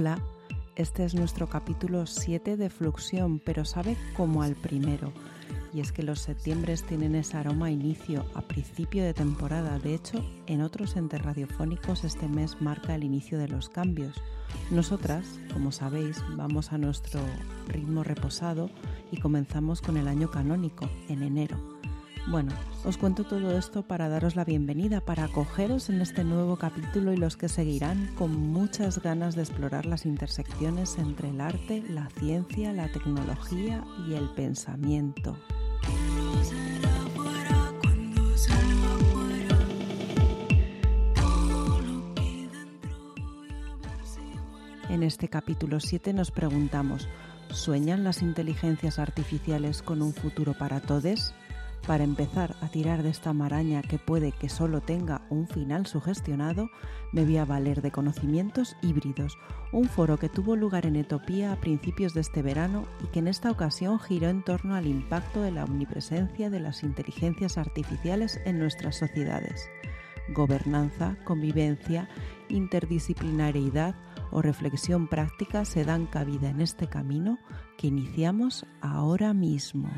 Hola, este es nuestro capítulo 7 de Fluxión, pero sabe como al primero. Y es que los septiembres tienen ese aroma a inicio, a principio de temporada. De hecho, en otros entes radiofónicos este mes marca el inicio de los cambios. Nosotras, como sabéis, vamos a nuestro ritmo reposado y comenzamos con el año canónico, en enero. Bueno, os cuento todo esto para daros la bienvenida, para acogeros en este nuevo capítulo y los que seguirán con muchas ganas de explorar las intersecciones entre el arte, la ciencia, la tecnología y el pensamiento. En este capítulo 7 nos preguntamos, ¿sueñan las inteligencias artificiales con un futuro para todos? Para empezar a tirar de esta maraña que puede que solo tenga un final sugestionado, me voy a valer de conocimientos híbridos, un foro que tuvo lugar en Etopía a principios de este verano y que en esta ocasión giró en torno al impacto de la omnipresencia de las inteligencias artificiales en nuestras sociedades. Gobernanza, convivencia, interdisciplinariedad o reflexión práctica se dan cabida en este camino que iniciamos ahora mismo.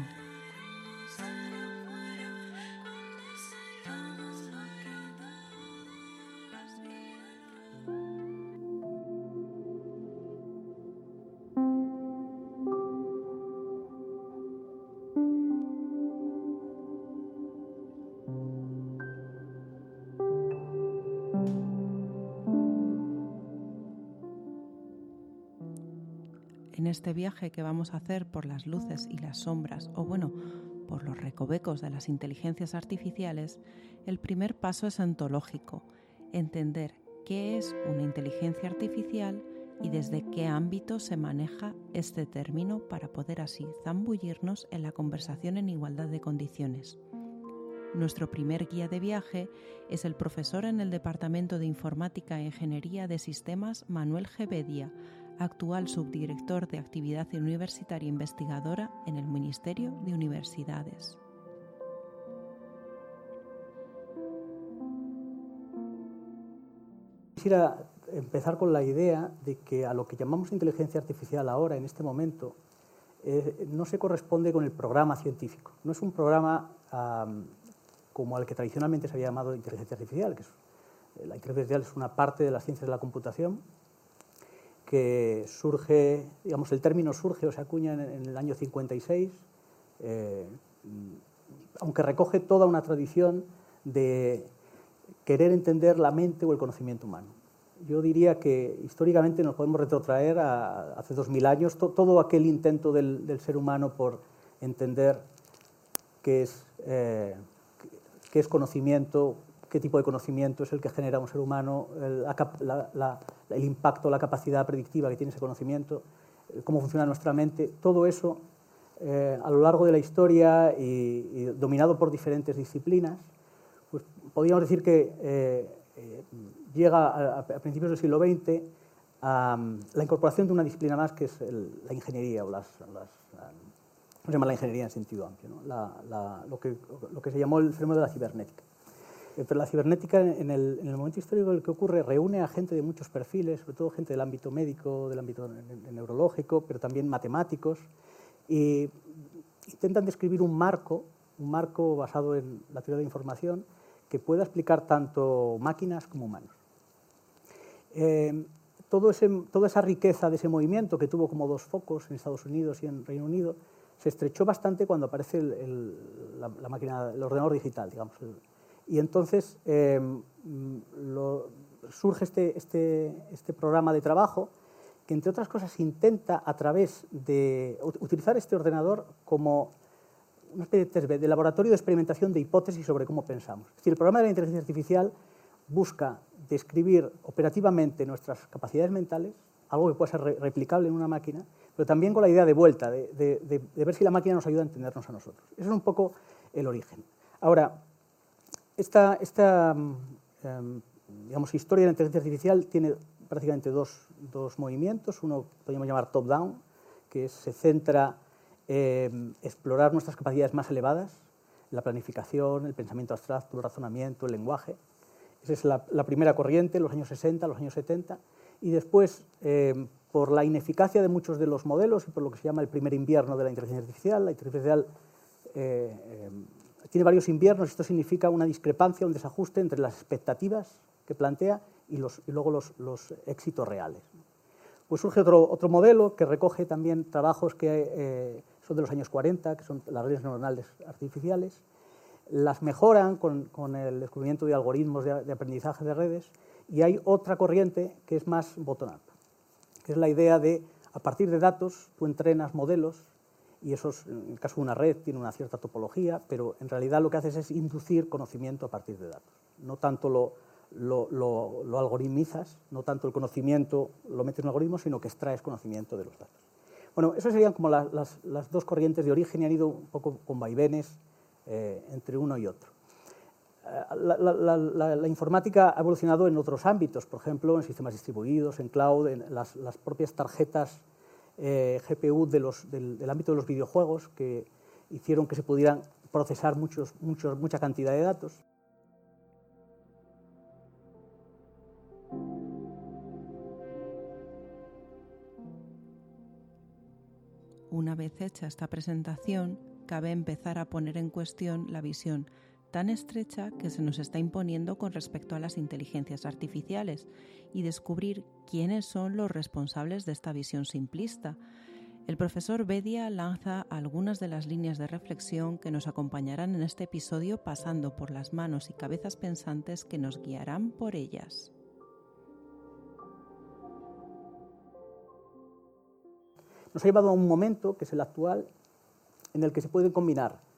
Este viaje que vamos a hacer por las luces y las sombras, o bueno, por los recovecos de las inteligencias artificiales, el primer paso es ontológico, entender qué es una inteligencia artificial y desde qué ámbito se maneja este término para poder así zambullirnos en la conversación en igualdad de condiciones. Nuestro primer guía de viaje es el profesor en el Departamento de Informática e Ingeniería de Sistemas Manuel Gebedia, actual subdirector de Actividad Universitaria Investigadora en el Ministerio de Universidades. Quisiera empezar con la idea de que a lo que llamamos inteligencia artificial ahora, en este momento, eh, no se corresponde con el programa científico. No es un programa como al que tradicionalmente se había llamado inteligencia artificial, que es, la inteligencia artificial es una parte de las ciencias de la computación que surge, digamos, el término surge o se acuña en, el año 56, eh, aunque recoge toda una tradición de querer entender la mente o el conocimiento humano. Yo diría que históricamente nos podemos retrotraer a hace 2000 años, todo aquel intento del, ser humano por entender qué es, eh, qué es conocimiento, qué tipo de conocimiento es el que genera un ser humano, el, impacto, la capacidad predictiva que tiene ese conocimiento, eh, cómo funciona nuestra mente, todo eso eh, a lo largo de la historia y, dominado por diferentes disciplinas, pues podríamos decir que eh, llega a, principios del siglo XX a la incorporación de una disciplina más que es la ingeniería o las, se llama la ingeniería en sentido amplio, lo, que, lo que se llamó el fenómeno de la cibernética. Pero la cibernética, en el, momento histórico en el que ocurre, reúne a gente de muchos perfiles, sobre todo gente del ámbito médico, del ámbito neurológico, pero también matemáticos, y intentan describir un marco, un marco basado en la teoría de información, que pueda explicar tanto máquinas como humanos. Eh, todo toda esa riqueza de ese movimiento que tuvo como dos focos en Estados Unidos y en Reino Unido se estrechó bastante cuando aparece el, la, máquina, el ordenador digital, digamos, y entonces em, surge este, este, este, programa de trabajo que, entre otras cosas, intenta a través de utilizar este ordenador como una especie de, de laboratorio de experimentación de hipótesis sobre cómo pensamos. Es decir, el programa de la inteligencia artificial busca describir operativamente nuestras capacidades mentales, algo que pueda ser replicable en una máquina, pero también con la idea de vuelta, de, de, ver si la máquina nos ayuda a entendernos a nosotros. Ese es un poco el origen. Ahora, esta, mm, em, historia de la inteligencia artificial tiene prácticamente dos, movimientos. Uno podríamos llamar top-down, que se centra en explorar nuestras capacidades más elevadas, la planificación, el pensamiento abstracto, el razonamiento, el lenguaje. Esa es la, primera corriente, los años 60, los años 70. y después, eh, por la ineficacia de muchos de los modelos y por lo que se llama el primer invierno de la inteligencia artificial, la inteligencia artificial eh, eh, tiene varios inviernos, esto significa una discrepancia, un desajuste entre las expectativas que plantea y, luego los, éxitos reales. Pues surge otro, otro, modelo que recoge también trabajos que son de los años 40, que son las redes neuronales artificiales, las mejoran con, con el descubrimiento de algoritmos de, de aprendizaje de redes y hay otra corriente que es más bottom-up, que es la idea de, a partir de datos, tú entrenas modelos, y eso, en el caso de una red, tiene una cierta topología, pero en realidad lo que haces es inducir conocimiento a partir de datos. No tanto lo, lo, lo, lo algoritmizas, no tanto el conocimiento lo metes en un algoritmo, sino que extraes conocimiento de los datos. Bueno, esas serían como la, las, las, dos corrientes de origen y han ido un poco con vaivenes eh, entre uno y otro. La, la, la, la, informática ha evolucionado en otros ámbitos, por ejemplo, en sistemas distribuidos, en cloud, en las, las propias tarjetas eh, GPU del, ámbito de los videojuegos que hicieron que se pudieran procesar mucha cantidad de datos. Una vez hecha esta presentación, cabe empezar a poner en cuestión la visión tan estrecha que se nos está imponiendo con respecto a las inteligencias artificiales y descubrir quiénes son los responsables de esta visión simplista. El profesor Bedia lanza algunas de las líneas de reflexión que nos acompañarán en este episodio pasando por las manos y cabezas pensantes que nos guiarán por ellas. Nos ha llevado a un momento, que es el actual, en el que se pueden combinar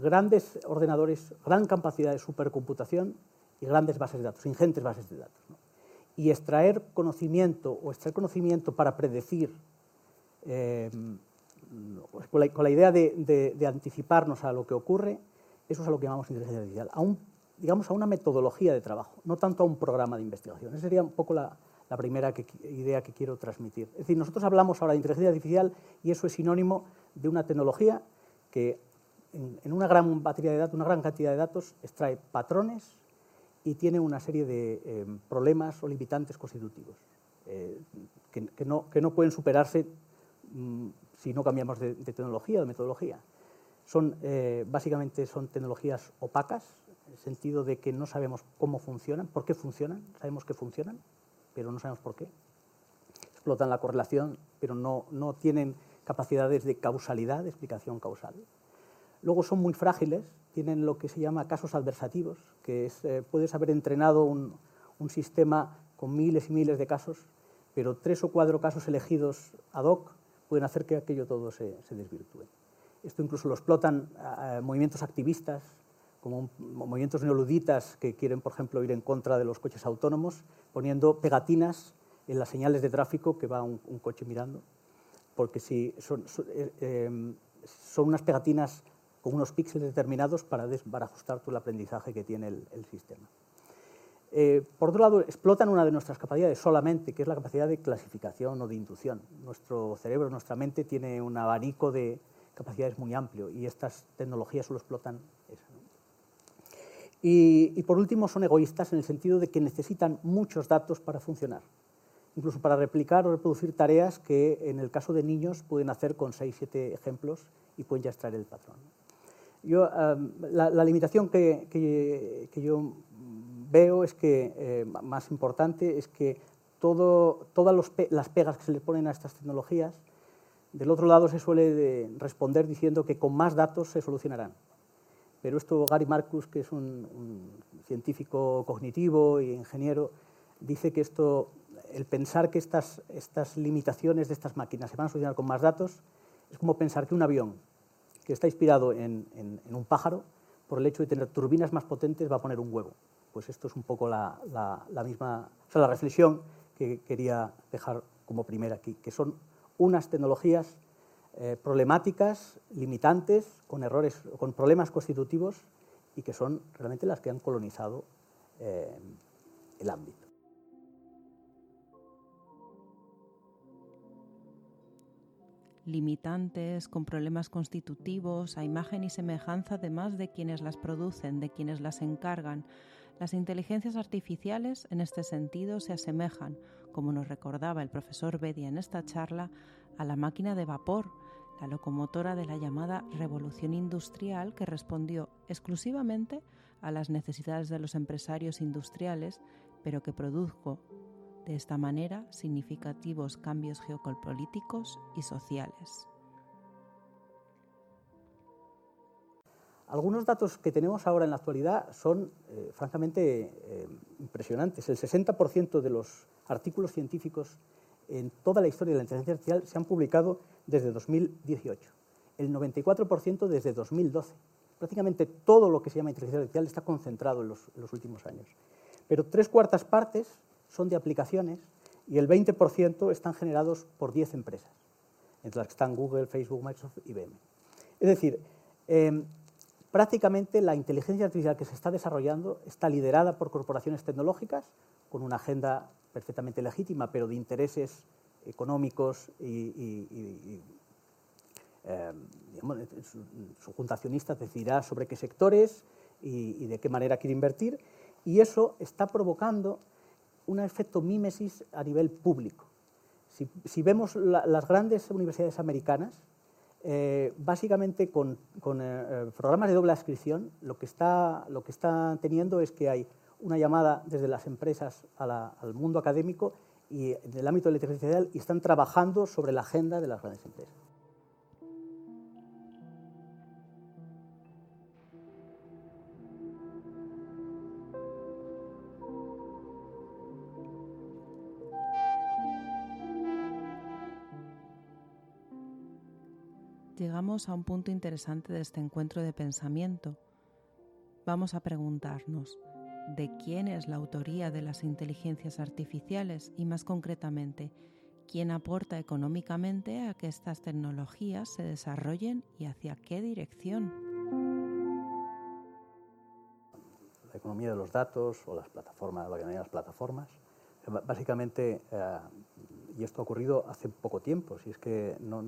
grandes ordenadores, gran capacidad de supercomputación y grandes bases de datos, ingentes bases de datos. Y extraer conocimiento o extraer conocimiento para predecir, eh, pues con, la, idea de, anticiparnos a lo que ocurre, eso es a lo que llamamos inteligencia artificial, a digamos a una metodología de trabajo, no tanto a un programa de investigación. Esa sería un poco la, primera idea que quiero transmitir. Es decir, nosotros hablamos ahora de inteligencia artificial y eso es sinónimo de una tecnología que en, una gran batería de datos, una gran cantidad de datos, extrae patrones y tiene una serie de eh, problemas o limitantes constitutivos eh, que, no, pueden superarse mmm, si no cambiamos de, de, tecnología o de metodología. Son, eh, básicamente son tecnologías opacas, en el sentido de que no sabemos cómo funcionan, por qué funcionan, sabemos que funcionan, pero no sabemos por qué. Explotan la correlación, pero no, no tienen capacidades de causalidad, de explicación causal. Luego son muy frágiles, tienen lo que se llama casos adversativos, que es, eh, puedes haber entrenado un, un, sistema con miles y miles de casos, pero tres o cuatro casos elegidos ad hoc pueden hacer que aquello todo se, desvirtúe. Esto incluso lo explotan eh, movimientos activistas, como movimientos neoluditas que quieren, por ejemplo, ir en contra de los coches autónomos, poniendo pegatinas en las señales de tráfico que va un, un coche mirando, porque si son, eh, eh, son unas pegatinas con unos píxeles determinados para, des, ajustar todo el aprendizaje que tiene el, sistema. Eh, por otro lado, explotan una de nuestras capacidades solamente, que es la capacidad de clasificación o de inducción. Nuestro cerebro, nuestra mente tiene un abanico de capacidades muy amplio y estas tecnologías solo explotan esa. Y, por último, son egoístas en el sentido de que necesitan muchos datos para funcionar, incluso para replicar o reproducir tareas que en el caso de niños pueden hacer con 6, 7 ejemplos y pueden ya extraer el patrón. Yo, um, la, limitación que, que, yo veo es que, eh, más importante, es que todo, todas las pegas que se le ponen a estas tecnologías, del otro lado se suele responder diciendo que con más datos se solucionarán. Pero esto Gary Marcus, que es un, un científico cognitivo y ingeniero, dice que esto, el pensar que estas, estas limitaciones de estas máquinas se van a solucionar con más datos es como pensar que un avión que está inspirado en, un pájaro, por el hecho de tener turbinas más potentes, va a poner un huevo. Pues esto es un poco la misma, o sea, la reflexión que quería dejar como primera aquí, que son unas tecnologías eh, problemáticas, limitantes, con errores, con problemas constitutivos y que son realmente las que han colonizado eh, el ámbito. Limitantes, con problemas constitutivos, a imagen y semejanza además de quienes las producen, de quienes las encargan. Las inteligencias artificiales, en este sentido, se asemejan, como nos recordaba el profesor Bedia en esta charla, a la máquina de vapor, la locomotora de la llamada revolución industrial que respondió exclusivamente a las necesidades de los empresarios industriales, pero que produjo de esta manera significativos cambios geopolíticos y sociales. Algunos datos que tenemos ahora en la actualidad son eh, francamente eh, impresionantes. El 60% de los artículos científicos en toda la historia de la inteligencia artificial se han publicado desde 2018, el 94% desde 2012. Prácticamente todo lo que se llama inteligencia artificial está concentrado en los, en los últimos años. Pero tres cuartas partes son de aplicaciones y el 20% están generados por 10 empresas, entre las que están Google, Facebook, Microsoft y IBM. Es decir, eh, prácticamente la inteligencia artificial que se está desarrollando está liderada por corporaciones tecnológicas con una agenda perfectamente legítima, pero de intereses económicos y, eh, su, junta accionista decidirá sobre qué sectores y, de qué manera quiere invertir, y eso está provocando un efecto mímesis a nivel público. Si, vemos las grandes universidades americanas, eh, básicamente con, eh, eh, programas de doble adscripción lo que, está, lo que teniendo es que hay una llamada desde las empresas al mundo académico y en el ámbito de la inteligencia artificial y están trabajando sobre la agenda de las grandes empresas. Llegamos a un punto interesante de este encuentro de pensamiento. Vamos a preguntarnos, ¿de quién es la autoría de las inteligencias artificiales y más concretamente, quién aporta económicamente a que estas tecnologías se desarrollen y hacia qué dirección? La economía de los datos o las plataformas, lo que las plataformas, básicamente, eh, y esto ha ocurrido hace poco tiempo, si es que no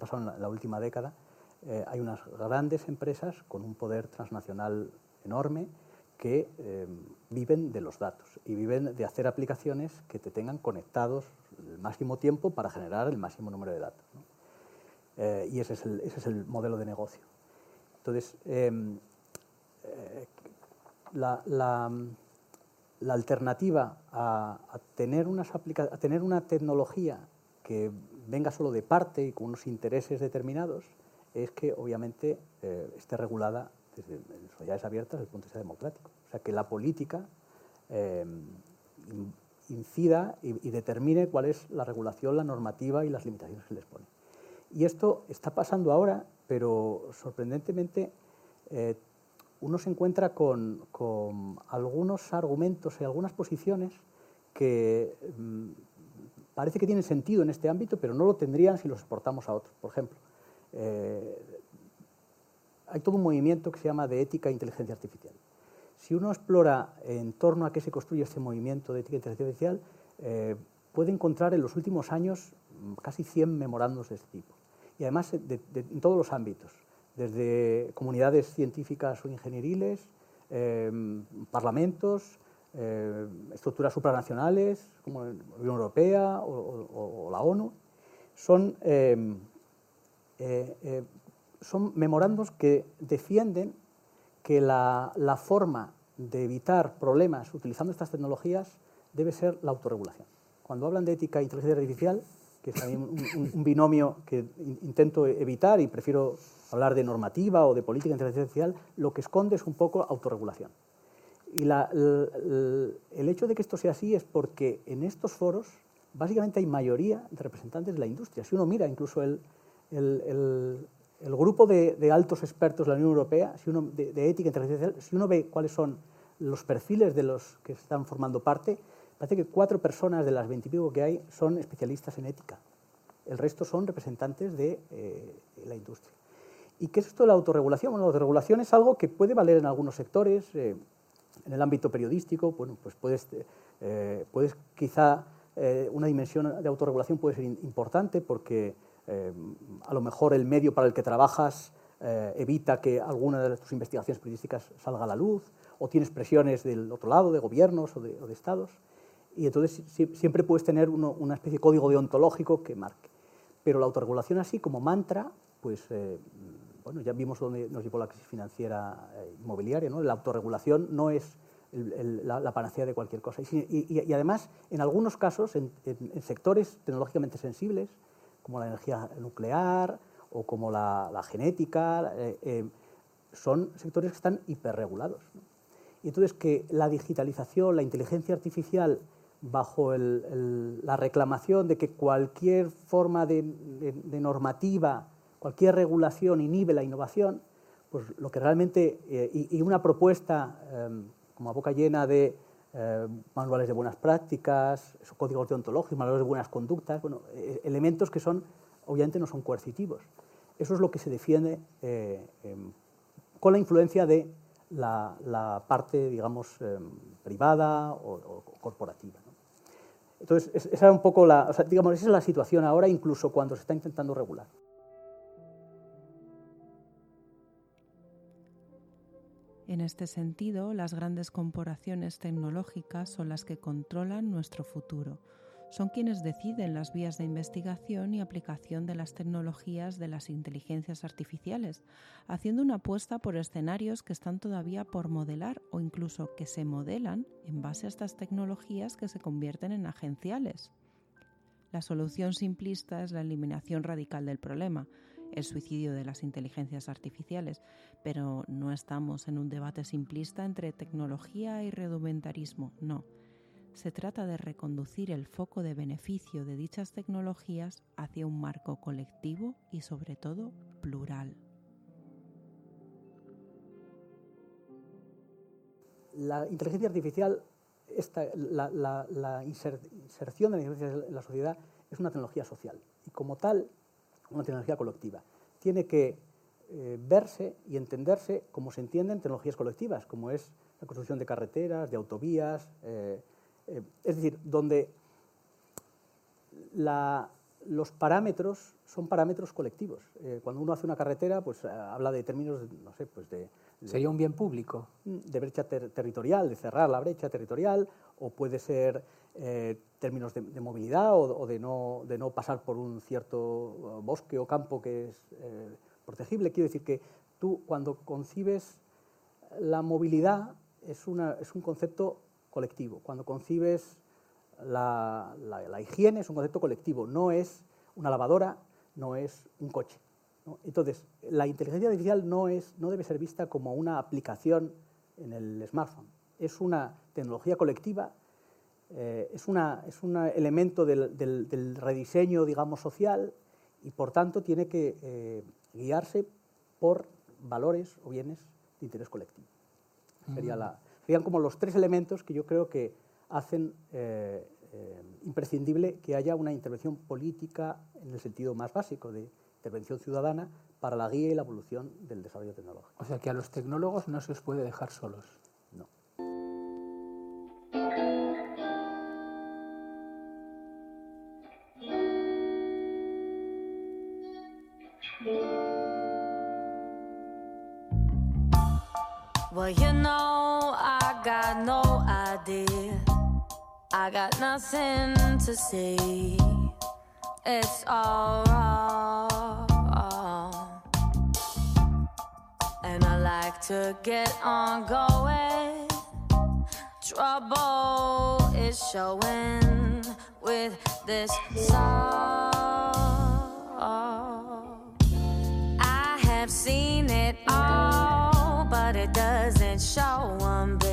pasado en la, última década, eh, hay unas grandes empresas con un poder transnacional enorme que eh, viven de los datos y viven de hacer aplicaciones que te tengan conectados el máximo tiempo para generar el máximo número de datos. Eh, y ese es, el, ese es, el, modelo de negocio. Entonces, em, la, la, la, alternativa a, a tener unas a tener una tecnología que venga solo de parte y con unos intereses determinados, es que obviamente eh, esté regulada desde sociedades abiertas desde el punto de vista democrático. O sea, que la política eh, incida y, determine cuál es la regulación, la normativa y las limitaciones que les pone. Y esto está pasando ahora, pero sorprendentemente eh, uno se encuentra con, con, algunos argumentos y algunas posiciones que mm, parece que tienen sentido en este ámbito, pero no lo tendrían si los exportamos a otros. Por ejemplo, eh, hay todo un movimiento que se llama de ética e inteligencia artificial. Si uno explora en torno a qué se construye este movimiento de ética e inteligencia artificial, eh, puede encontrar en los últimos años casi 100 memorandos de este tipo. Y además en todos los ámbitos, desde comunidades científicas o ingenieriles, eh, parlamentos, eh, estructuras supranacionales como la Unión Europea o, la ONU, son, eh, eh, son memorandos que defienden que la, la, forma de evitar problemas utilizando estas tecnologías debe ser la autorregulación. Cuando hablan de ética e inteligencia artificial, que es también un, un, binomio que intento evitar y prefiero hablar de normativa o de política de inteligencia artificial, lo que esconde es un poco autorregulación. Y el, hecho de que esto sea así es porque en estos foros básicamente hay mayoría de representantes de la industria. Si uno mira incluso el, grupo de, altos expertos de la Unión Europea, si uno, de, ética internacional, si uno ve cuáles son los perfiles de los que están formando parte, parece que cuatro personas de las veintipico que hay son especialistas en ética. El resto son representantes de eh, la industria. ¿Y qué es esto de la autorregulación? Bueno, la autorregulación es algo que puede valer en algunos sectores. Eh, en el ámbito periodístico, bueno, pues puedes, eh, puedes quizá eh, una dimensión de autorregulación puede ser importante porque eh, a lo mejor el medio para el que trabajas evita que alguna de tus investigaciones periodísticas salga a la luz o tienes presiones del otro lado, de gobiernos o de, estados. y entonces siempre puedes tener una especie de código deontológico que marque. Pero la autorregulación así como mantra, pues bueno, ya vimos dónde nos llevó la crisis financiera eh, inmobiliaria, ¿no? La autorregulación no es la, panacea de cualquier cosa. Y, además, en algunos casos, en, sectores tecnológicamente sensibles, como la energía nuclear o como la, genética, eh, son sectores que están hiperregulados. Y entonces que la digitalización, la inteligencia artificial bajo la reclamación de que cualquier forma de, normativa, cualquier regulación inhibe la innovación, pues lo que realmente, eh, y, una propuesta em, como a boca llena de eh, manuales de buenas prácticas, códigos deontológicos, manuales de buenas conductas, bueno, eh, elementos que son, obviamente no son coercitivos. Eso es lo que se defiende em, con la influencia de la, parte, digamos, em, privada o, corporativa. Entonces, esa es un poco la, digamos, esa es la situación ahora, incluso cuando se está intentando regular. En este sentido, las grandes corporaciones tecnológicas son las que controlan nuestro futuro son quienes deciden las vías de investigación y aplicación de las tecnologías de las inteligencias artificiales, haciendo una apuesta por escenarios que están todavía por modelar o incluso que se modelan en base a estas tecnologías que se convierten en agenciales. La solución simplista es la eliminación radical del problema, el suicidio de las inteligencias artificiales, pero no estamos en un debate simplista entre tecnología y redumentarismo, no se trata de reconducir el foco de beneficio de dichas tecnologías hacia un marco colectivo y sobre todo plural. La inteligencia artificial, la, inserción de la inteligencia en la sociedad es una tecnología social y como tal una tecnología colectiva. Tiene que eh, verse y entenderse como se entienden tecnologías colectivas, como es la construcción de carreteras, de autovías, eh, eh, es decir, donde los parámetros son parámetros colectivos. Eh, cuando uno hace una carretera, pues eh, habla de términos, no sé, pues de, ¿Sería un bien público? De brecha territorial, de cerrar la brecha territorial, o puede ser términos de, movilidad o, de, no, de, no, pasar por un cierto bosque o campo que es protegible. Quiero decir que tú cuando concibes la movilidad es, una, es un concepto colectivo. Cuando concibes la, higiene es un concepto colectivo, no es una lavadora, no es un coche. Entonces, la inteligencia artificial no, es, no debe ser vista como una aplicación en el smartphone. Es una tecnología colectiva, eh, es, una, es, un elemento del, rediseño, digamos, social y, por tanto, tiene que eh, guiarse por valores o bienes de interés colectivo. Sería la, serían como los tres elementos que yo creo que hacen eh, eh, imprescindible que haya una intervención política en el sentido más básico de intervención ciudadana para la guía y la evolución del desarrollo tecnológico. O sea que a los tecnólogos no se os puede dejar solos. I got nothing to say. It's all wrong. And I like to get on going. Trouble is showing with this song. I have seen it all but it doesn't show one bit.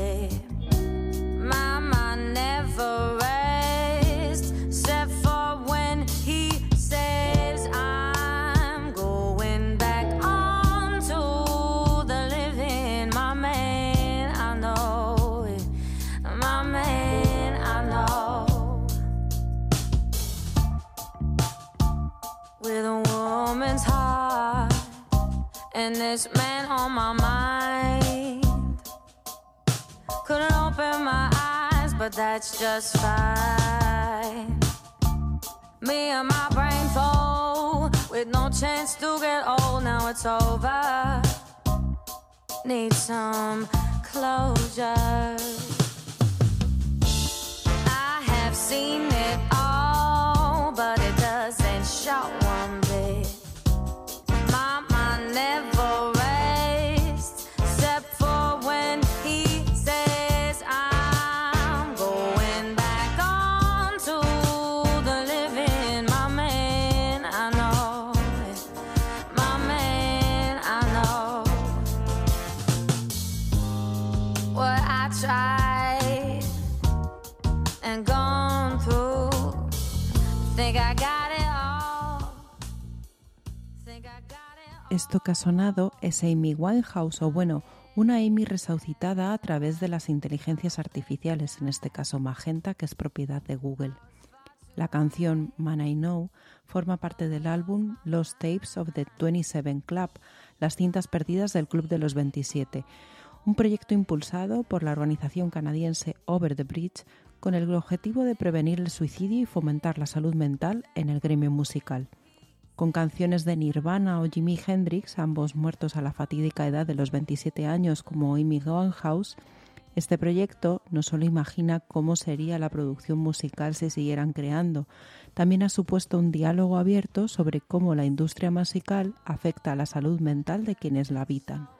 That's just fine. Me and my brain full, with no chance to get old. Now it's over. Need some closure. I have seen it all, but it doesn't show one bit. Mind never Esto que ha sonado es Amy Winehouse, o bueno, una Amy resucitada a través de las inteligencias artificiales, en este caso Magenta, que es propiedad de Google. La canción Man I Know forma parte del álbum Lost Tapes of the 27 Club, las cintas perdidas del Club de los 27, un proyecto impulsado por la organización canadiense Over the Bridge con el objetivo de prevenir el suicidio y fomentar la salud mental en el gremio musical. Con canciones de Nirvana o Jimi Hendrix, ambos muertos a la fatídica edad de los 27 años como Amy Winehouse, este proyecto no solo imagina cómo sería la producción musical si siguieran creando, también ha supuesto un diálogo abierto sobre cómo la industria musical afecta a la salud mental de quienes la habitan.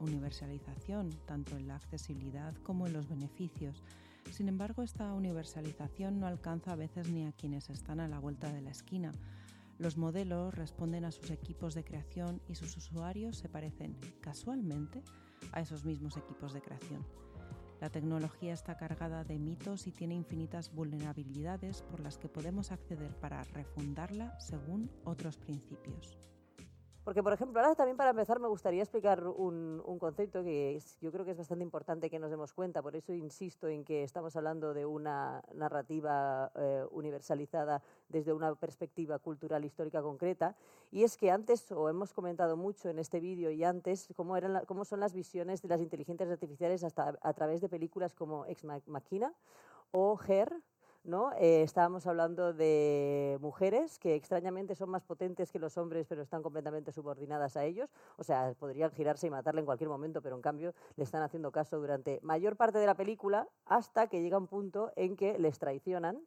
Universalización, tanto en la accesibilidad como en los beneficios. Sin embargo, esta universalización no alcanza a veces ni a quienes están a la vuelta de la esquina. Los modelos responden a sus equipos de creación y sus usuarios se parecen casualmente a esos mismos equipos de creación. La tecnología está cargada de mitos y tiene infinitas vulnerabilidades por las que podemos acceder para refundarla según otros principios. Porque, por ejemplo, ahora también para empezar me gustaría explicar un, concepto que es- yo creo que es bastante importante que nos demos cuenta, por eso insisto en que estamos hablando de una narrativa eh, universalizada desde una perspectiva cultural histórica concreta, y es que antes, o hemos comentado mucho en este vídeo y antes, cómo, eran cómo son las visiones de las inteligencias artificiales hasta a través de películas como Ex Ma- Machina o Her, ¿no? Eh, estábamos hablando de mujeres que extrañamente son más potentes que los hombres, pero están completamente subordinadas a ellos. O sea, podrían girarse y matarle en cualquier momento, pero en cambio le están haciendo caso durante mayor parte de la película hasta que llega un punto en que les traicionan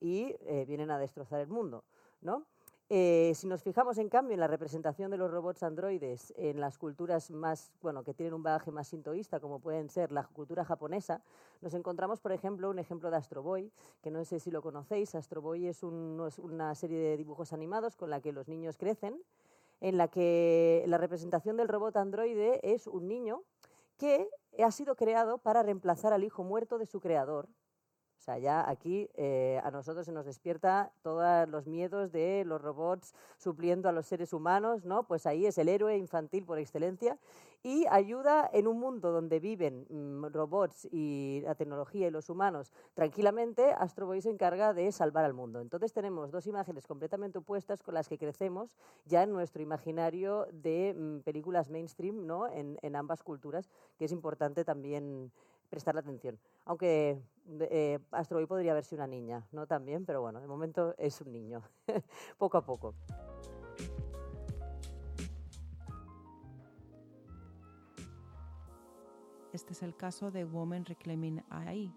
y eh, vienen a destrozar el mundo, ¿no? Eh, si nos fijamos, en cambio, en la representación de los robots androides en las culturas más, bueno, que tienen un bagaje más sintoísta, como pueden ser la cultura japonesa, nos encontramos, por ejemplo, un ejemplo de Astro Boy, que no sé si lo conocéis. Astro Boy es, es una serie de dibujos animados con la que los niños crecen, en la que la representación del robot androide es un niño que ha sido creado para reemplazar al hijo muerto de su creador. O sea, ya aquí eh, a nosotros se nos despierta todos los miedos de los robots supliendo a los seres humanos, ¿no? Pues ahí es el héroe infantil por excelencia y ayuda en un mundo donde viven mm, robots y la tecnología y los humanos tranquilamente, Astro Boy se encarga de salvar al mundo. Entonces tenemos dos imágenes completamente opuestas con las que crecemos ya en nuestro imaginario de mm, películas mainstream, ¿no? En, en ambas culturas, que es importante también prestarle atención. Aunque eh, Astro Boy podría verse una niña, ¿no? También, pero bueno, de momento es un niño, poco a poco. Este es el caso de Women Reclaiming AI,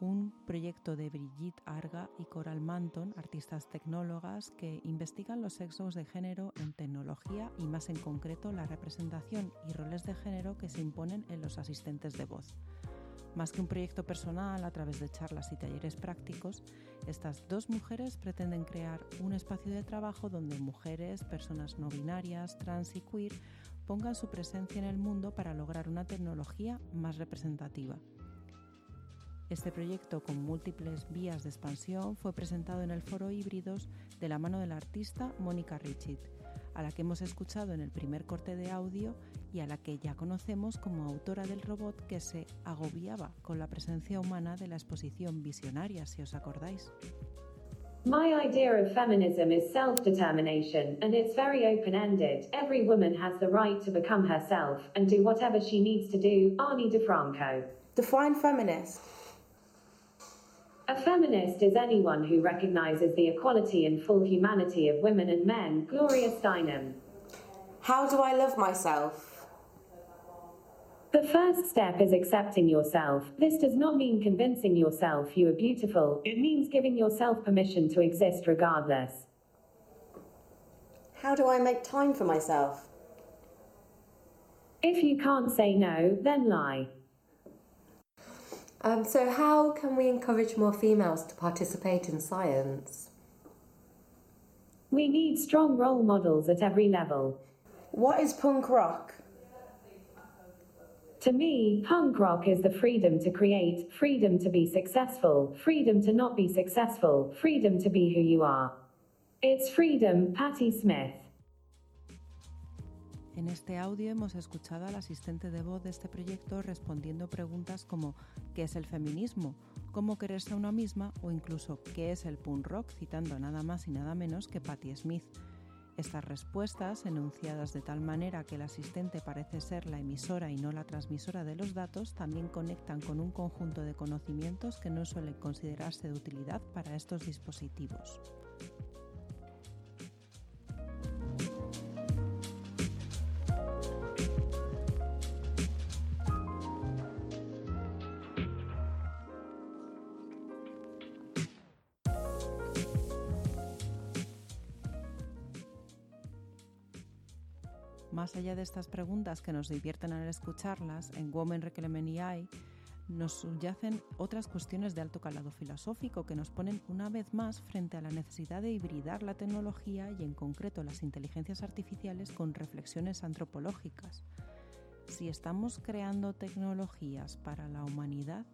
un proyecto de Brigitte Arga y Coral Manton, artistas tecnólogas que investigan los sexos de género en tecnología y más en concreto la representación y roles de género que se imponen en los asistentes de voz. Más que un proyecto personal a través de charlas y talleres prácticos, estas dos mujeres pretenden crear un espacio de trabajo donde mujeres, personas no binarias, trans y queer pongan su presencia en el mundo para lograr una tecnología más representativa. Este proyecto, con múltiples vías de expansión, fue presentado en el foro Híbridos de la mano de la artista Mónica Richit, a la que hemos escuchado en el primer corte de audio y a la que ya conocemos como autora del robot que se agobiaba con la presencia humana de la exposición Visionaria, si os acordáis. My idea of feminism is self determination, and it's very open ended. Every woman has the right to become herself and do whatever she needs to do. Arnie DeFranco. Define feminist. A feminist is anyone who recognizes the equality and full humanity of women and men. Gloria Steinem. How do I love myself? The first step is accepting yourself. This does not mean convincing yourself you are beautiful, it means giving yourself permission to exist regardless. How do I make time for myself? If you can't say no, then lie. Um, so, how can we encourage more females to participate in science? We need strong role models at every level. What is punk rock? To me, punk rock is the freedom to create, freedom to be successful, freedom to not be successful, freedom to be who you are. It's freedom, Patti Smith. En este audio hemos escuchado al asistente de voz de este proyecto respondiendo preguntas como ¿qué es el feminismo? ¿Cómo quererse a una misma? o incluso ¿qué es el punk rock? citando nada más y nada menos que Patti Smith. Estas respuestas, enunciadas de tal manera que el asistente parece ser la emisora y no la transmisora de los datos, también conectan con un conjunto de conocimientos que no suelen considerarse de utilidad para estos dispositivos. Más allá de estas preguntas que nos divierten al escucharlas, en Women Reclaiming AI nos subyacen otras cuestiones de alto calado filosófico que nos ponen una vez más frente a la necesidad de hibridar la tecnología y en concreto las inteligencias artificiales con reflexiones antropológicas. Si estamos creando tecnologías para la humanidad,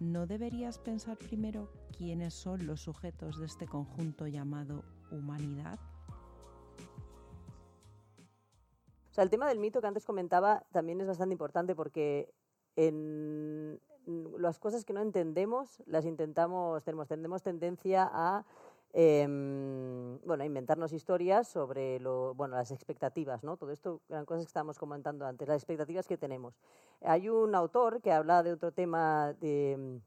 ¿no deberías pensar primero quiénes son los sujetos de este conjunto llamado humanidad? O sea, el tema del mito que antes comentaba también es bastante importante porque en las cosas que no entendemos las intentamos, tenemos, tenemos tendencia a em, bueno, inventarnos historias sobre lo, bueno, las expectativas, ¿no? Todo esto eran cosas que estábamos comentando antes, las expectativas que tenemos. Hay un autor que habla de otro tema de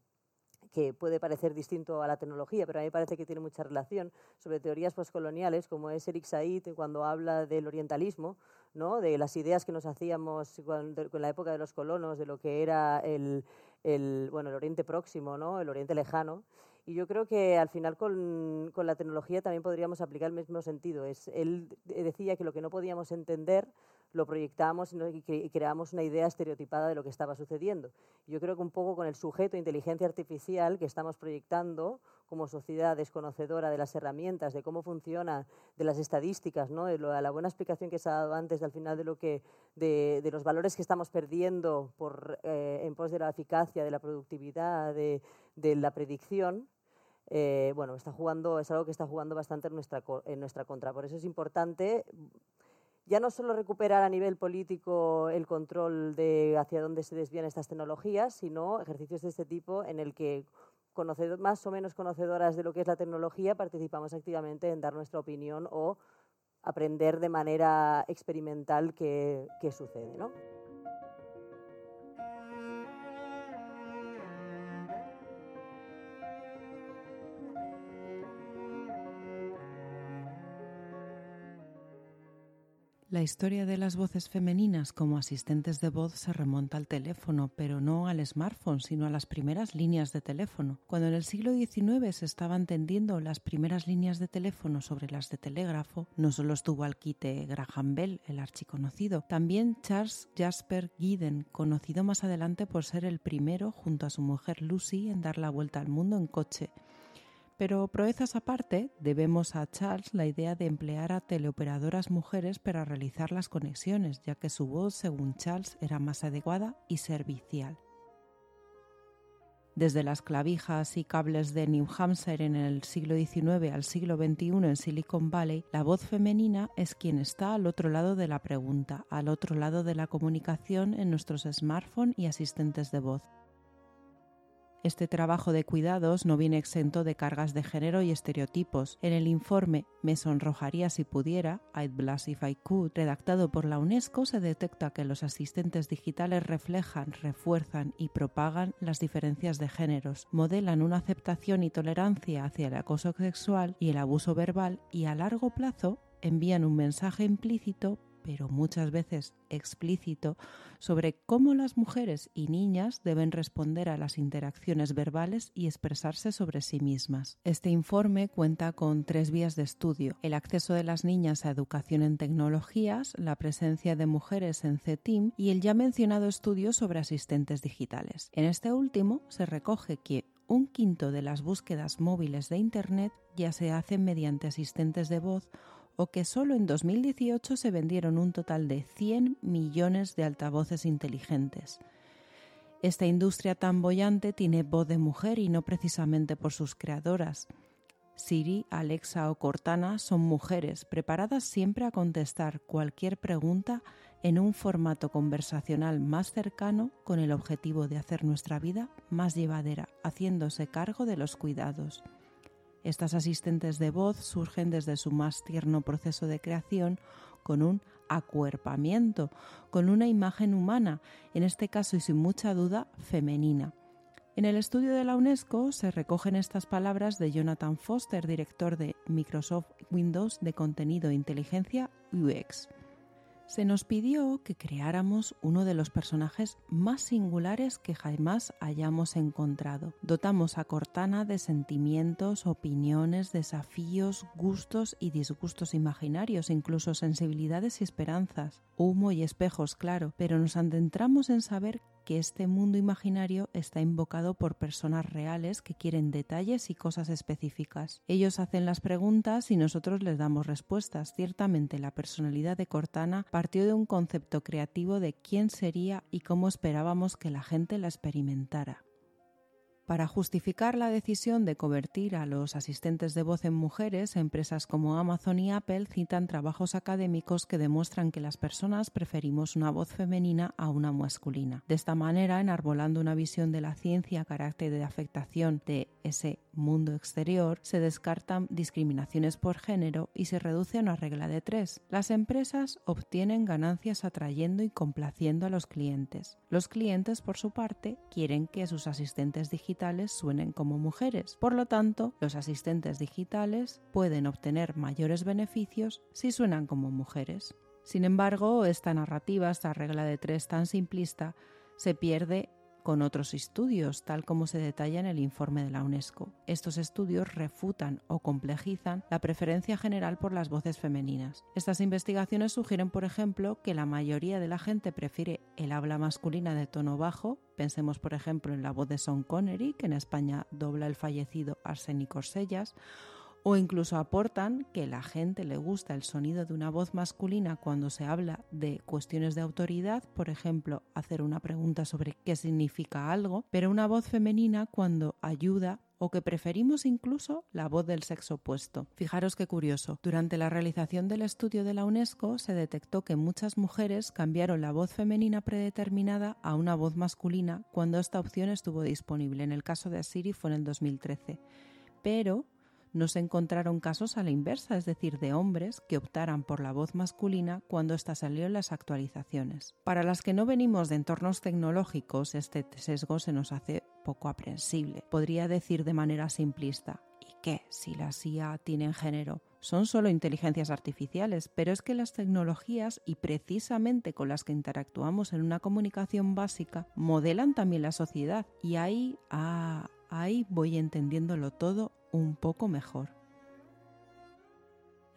que puede parecer distinto a la tecnología, pero a mí me parece que tiene mucha relación sobre teorías postcoloniales, como es Eric Said cuando habla del orientalismo, ¿no? de las ideas que nos hacíamos con la época de los colonos, de lo que era el, el, bueno, el Oriente Próximo, ¿no? el Oriente Lejano. Y yo creo que al final con, con, la tecnología también podríamos aplicar el mismo sentido. Es, él decía que lo que no podíamos entender lo proyectábamos y creábamos una idea estereotipada de lo que estaba sucediendo. Yo creo que un poco con el sujeto inteligencia artificial que estamos proyectando como sociedad desconocedora de las herramientas, de cómo funciona, de las estadísticas, ¿no? de la buena explicación que se ha dado antes al final de, lo que, de, de los valores que estamos perdiendo por, eh, en pos de la eficacia, de la productividad, de, de la predicción, eh, bueno, está jugando, es algo que está jugando bastante en nuestra, en nuestra contra. Por eso es importante ya no solo recuperar a nivel político el control de hacia dónde se desvían estas tecnologías, sino ejercicios de este tipo en el que más o menos conocedoras de lo que es la tecnología participamos activamente en dar nuestra opinión o aprender de manera experimental qué, qué sucede. ¿no? La historia de las voces femeninas como asistentes de voz se remonta al teléfono, pero no al smartphone, sino a las primeras líneas de teléfono. Cuando en el siglo XIX se estaban tendiendo las primeras líneas de teléfono sobre las de telégrafo, no solo estuvo al quite Graham Bell, el archiconocido, también Charles Jasper Gieden, conocido más adelante por ser el primero, junto a su mujer Lucy, en dar la vuelta al mundo en coche pero proezas aparte, debemos a Charles la idea de emplear a teleoperadoras mujeres para realizar las conexiones, ya que su voz, según Charles, era más adecuada y servicial. Desde las clavijas y cables de New Hampshire en el siglo XIX al siglo XXI en Silicon Valley, la voz femenina es quien está al otro lado de la pregunta, al otro lado de la comunicación en nuestros smartphones y asistentes de voz. Este trabajo de cuidados no viene exento de cargas de género y estereotipos. En el informe Me sonrojaría si pudiera, I'd blush if I could, redactado por la UNESCO, se detecta que los asistentes digitales reflejan, refuerzan y propagan las diferencias de géneros, modelan una aceptación y tolerancia hacia el acoso sexual y el abuso verbal y a largo plazo envían un mensaje implícito pero muchas veces explícito, sobre cómo las mujeres y niñas deben responder a las interacciones verbales y expresarse sobre sí mismas. Este informe cuenta con tres vías de estudio, el acceso de las niñas a educación en tecnologías, la presencia de mujeres en CETIM y el ya mencionado estudio sobre asistentes digitales. En este último se recoge que un quinto de las búsquedas móviles de Internet ya se hacen mediante asistentes de voz o que solo en 2018 se vendieron un total de 100 millones de altavoces inteligentes. Esta industria tan bollante tiene voz de mujer y no precisamente por sus creadoras. Siri, Alexa o Cortana son mujeres preparadas siempre a contestar cualquier pregunta en un formato conversacional más cercano con el objetivo de hacer nuestra vida más llevadera, haciéndose cargo de los cuidados. Estas asistentes de voz surgen desde su más tierno proceso de creación con un acuerpamiento, con una imagen humana, en este caso y sin mucha duda femenina. En el estudio de la UNESCO se recogen estas palabras de Jonathan Foster, director de Microsoft Windows de contenido e inteligencia UX se nos pidió que creáramos uno de los personajes más singulares que jamás hayamos encontrado. Dotamos a Cortana de sentimientos, opiniones, desafíos, gustos y disgustos imaginarios, incluso sensibilidades y esperanzas, humo y espejos, claro, pero nos adentramos en saber que este mundo imaginario está invocado por personas reales que quieren detalles y cosas específicas. Ellos hacen las preguntas y nosotros les damos respuestas. Ciertamente la personalidad de Cortana partió de un concepto creativo de quién sería y cómo esperábamos que la gente la experimentara. Para justificar la decisión de convertir a los asistentes de voz en mujeres, empresas como Amazon y Apple citan trabajos académicos que demuestran que las personas preferimos una voz femenina a una masculina. De esta manera, enarbolando una visión de la ciencia a carácter de afectación de ese mundo exterior, se descartan discriminaciones por género y se reduce a una regla de tres. Las empresas obtienen ganancias atrayendo y complaciendo a los clientes. Los clientes, por su parte, quieren que sus asistentes digitales suenen como mujeres. Por lo tanto, los asistentes digitales pueden obtener mayores beneficios si suenan como mujeres. Sin embargo, esta narrativa, esta regla de tres tan simplista, se pierde con otros estudios, tal como se detalla en el informe de la UNESCO. Estos estudios refutan o complejizan la preferencia general por las voces femeninas. Estas investigaciones sugieren, por ejemplo, que la mayoría de la gente prefiere el habla masculina de tono bajo, pensemos por ejemplo en la voz de Sean Connery, que en España dobla el fallecido Arsénico Sellas, o incluso aportan que la gente le gusta el sonido de una voz masculina cuando se habla de cuestiones de autoridad, por ejemplo, hacer una pregunta sobre qué significa algo, pero una voz femenina cuando ayuda o que preferimos incluso la voz del sexo opuesto. Fijaros qué curioso. Durante la realización del estudio de la UNESCO se detectó que muchas mujeres cambiaron la voz femenina predeterminada a una voz masculina cuando esta opción estuvo disponible. En el caso de Siri fue en el 2013. Pero no se encontraron casos a la inversa, es decir, de hombres que optaran por la voz masculina cuando ésta salió en las actualizaciones. Para las que no venimos de entornos tecnológicos, este sesgo se nos hace poco aprensible. Podría decir de manera simplista, ¿y qué si las IA tienen género? Son solo inteligencias artificiales, pero es que las tecnologías y precisamente con las que interactuamos en una comunicación básica modelan también la sociedad y ahí, ah, ahí voy entendiéndolo todo un poco mejor.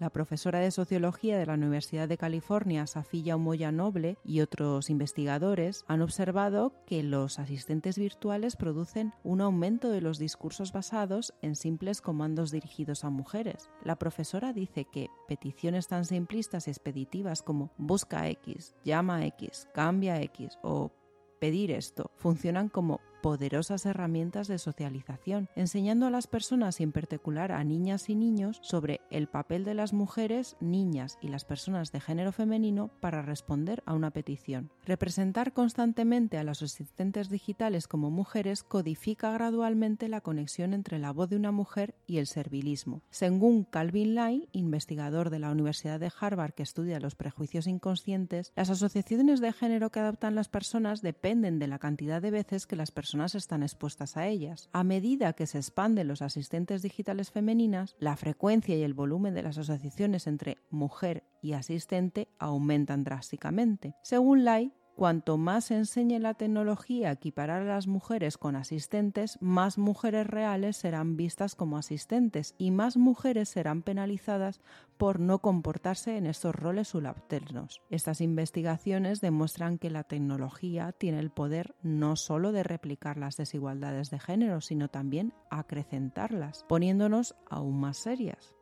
La profesora de sociología de la Universidad de California, Safilla Umoya Noble, y otros investigadores han observado que los asistentes virtuales producen un aumento de los discursos basados en simples comandos dirigidos a mujeres. La profesora dice que peticiones tan simplistas y expeditivas como busca X, llama X, cambia X o pedir esto funcionan como poderosas herramientas de socialización, enseñando a las personas y en particular a niñas y niños sobre el papel de las mujeres, niñas y las personas de género femenino para responder a una petición. Representar constantemente a los asistentes digitales como mujeres codifica gradualmente la conexión entre la voz de una mujer y el servilismo. Según Calvin Lai, investigador de la Universidad de Harvard que estudia los prejuicios inconscientes, las asociaciones de género que adoptan las personas dependen de la cantidad de veces que las personas están expuestas a ellas. A medida que se expanden los asistentes digitales femeninas, la frecuencia y el volumen de las asociaciones entre mujer y asistente aumentan drásticamente. Según Lai, Cuanto más se enseñe la tecnología a equiparar a las mujeres con asistentes, más mujeres reales serán vistas como asistentes y más mujeres serán penalizadas por no comportarse en estos roles subalternos. Estas investigaciones demuestran que la tecnología tiene el poder no solo de replicar las desigualdades de género, sino también acrecentarlas, poniéndonos aún más serias.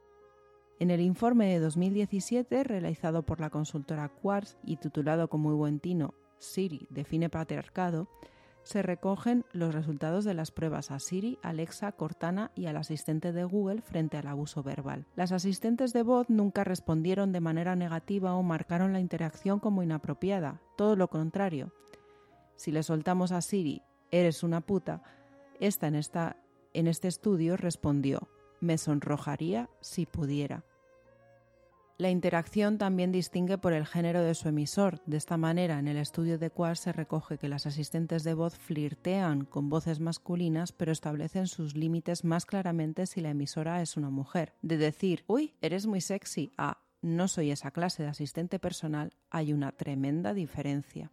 En el informe de 2017, realizado por la consultora Quartz y titulado con muy buen tino Siri define patriarcado, se recogen los resultados de las pruebas a Siri, Alexa, Cortana y al asistente de Google frente al abuso verbal. Las asistentes de voz nunca respondieron de manera negativa o marcaron la interacción como inapropiada, todo lo contrario. Si le soltamos a Siri, eres una puta, esta en, esta, en este estudio respondió, me sonrojaría si pudiera. La interacción también distingue por el género de su emisor. De esta manera, en el estudio de Quartz se recoge que las asistentes de voz flirtean con voces masculinas, pero establecen sus límites más claramente si la emisora es una mujer. De decir, uy, eres muy sexy, a no soy esa clase de asistente personal, hay una tremenda diferencia.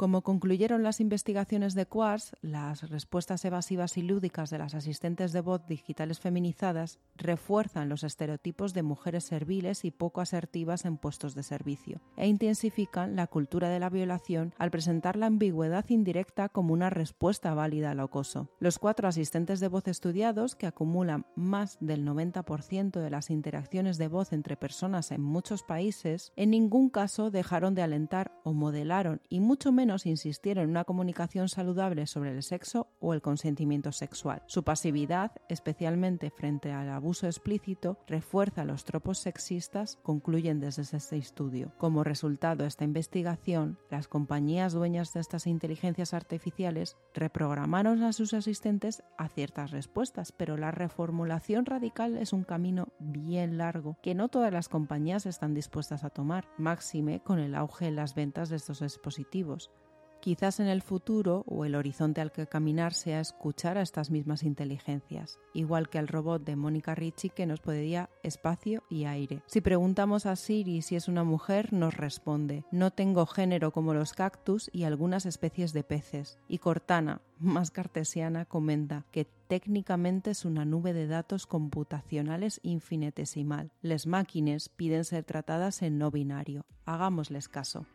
Como concluyeron las investigaciones de Quartz, las respuestas evasivas y lúdicas de las asistentes de voz digitales feminizadas refuerzan los estereotipos de mujeres serviles y poco asertivas en puestos de servicio e intensifican la cultura de la violación al presentar la ambigüedad indirecta como una respuesta válida al acoso. Los cuatro asistentes de voz estudiados, que acumulan más del 90% de las interacciones de voz entre personas en muchos países, en ningún caso dejaron de alentar o modelaron y mucho menos insistieron en una comunicación saludable sobre el sexo o el consentimiento sexual. Su pasividad, especialmente frente al abuso explícito, refuerza los tropos sexistas, concluyen desde este estudio. Como resultado de esta investigación, las compañías dueñas de estas inteligencias artificiales reprogramaron a sus asistentes a ciertas respuestas, pero la reformulación radical es un camino bien largo que no todas las compañías están dispuestas a tomar, máxime con el auge en las ventas de estos dispositivos. Quizás en el futuro o el horizonte al que caminar sea escuchar a estas mismas inteligencias, igual que al robot de Mónica Ricci que nos pedía espacio y aire. Si preguntamos a Siri si es una mujer, nos responde, no tengo género como los cactus y algunas especies de peces. Y Cortana, más cartesiana, comenta que técnicamente es una nube de datos computacionales infinitesimal. Les máquines piden ser tratadas en no binario. Hagámosles caso.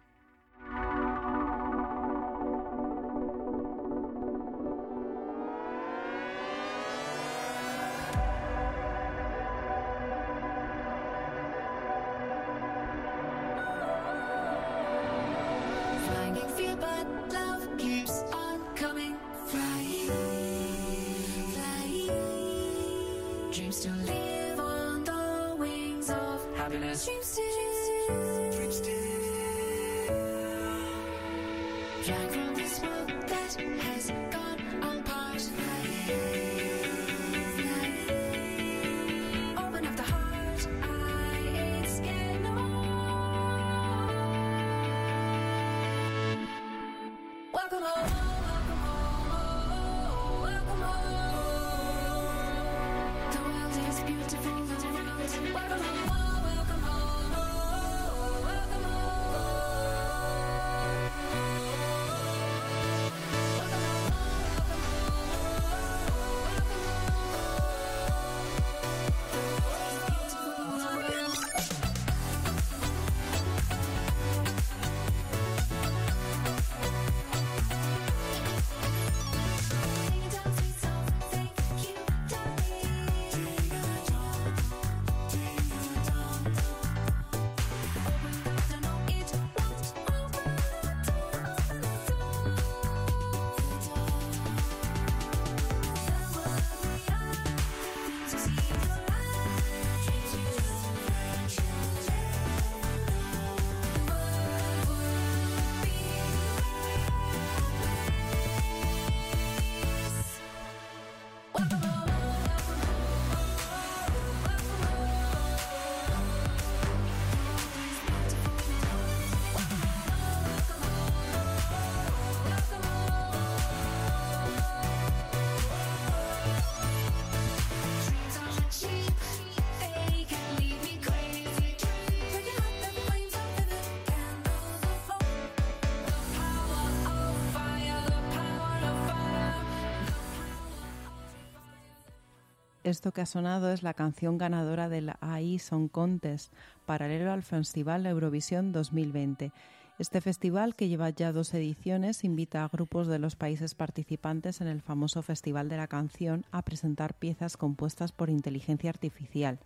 Esto que ha sonado es la canción ganadora del AI Song Contest, paralelo al Festival Eurovisión 2020. Este festival, que lleva ya dos ediciones, invita a grupos de los países participantes en el famoso Festival de la Canción a presentar piezas compuestas por inteligencia artificial.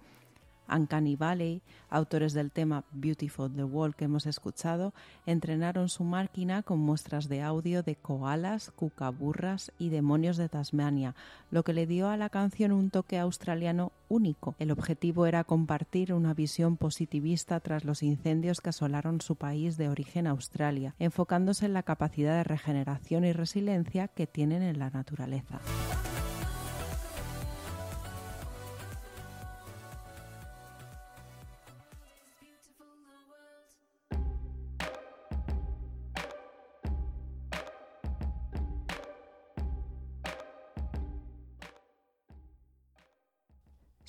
Uncanny Valley, autores del tema Beautiful the Wall que hemos escuchado, entrenaron su máquina con muestras de audio de koalas, cucaburras y demonios de Tasmania, lo que le dio a la canción un toque australiano único. El objetivo era compartir una visión positivista tras los incendios que asolaron su país de origen Australia, enfocándose en la capacidad de regeneración y resiliencia que tienen en la naturaleza.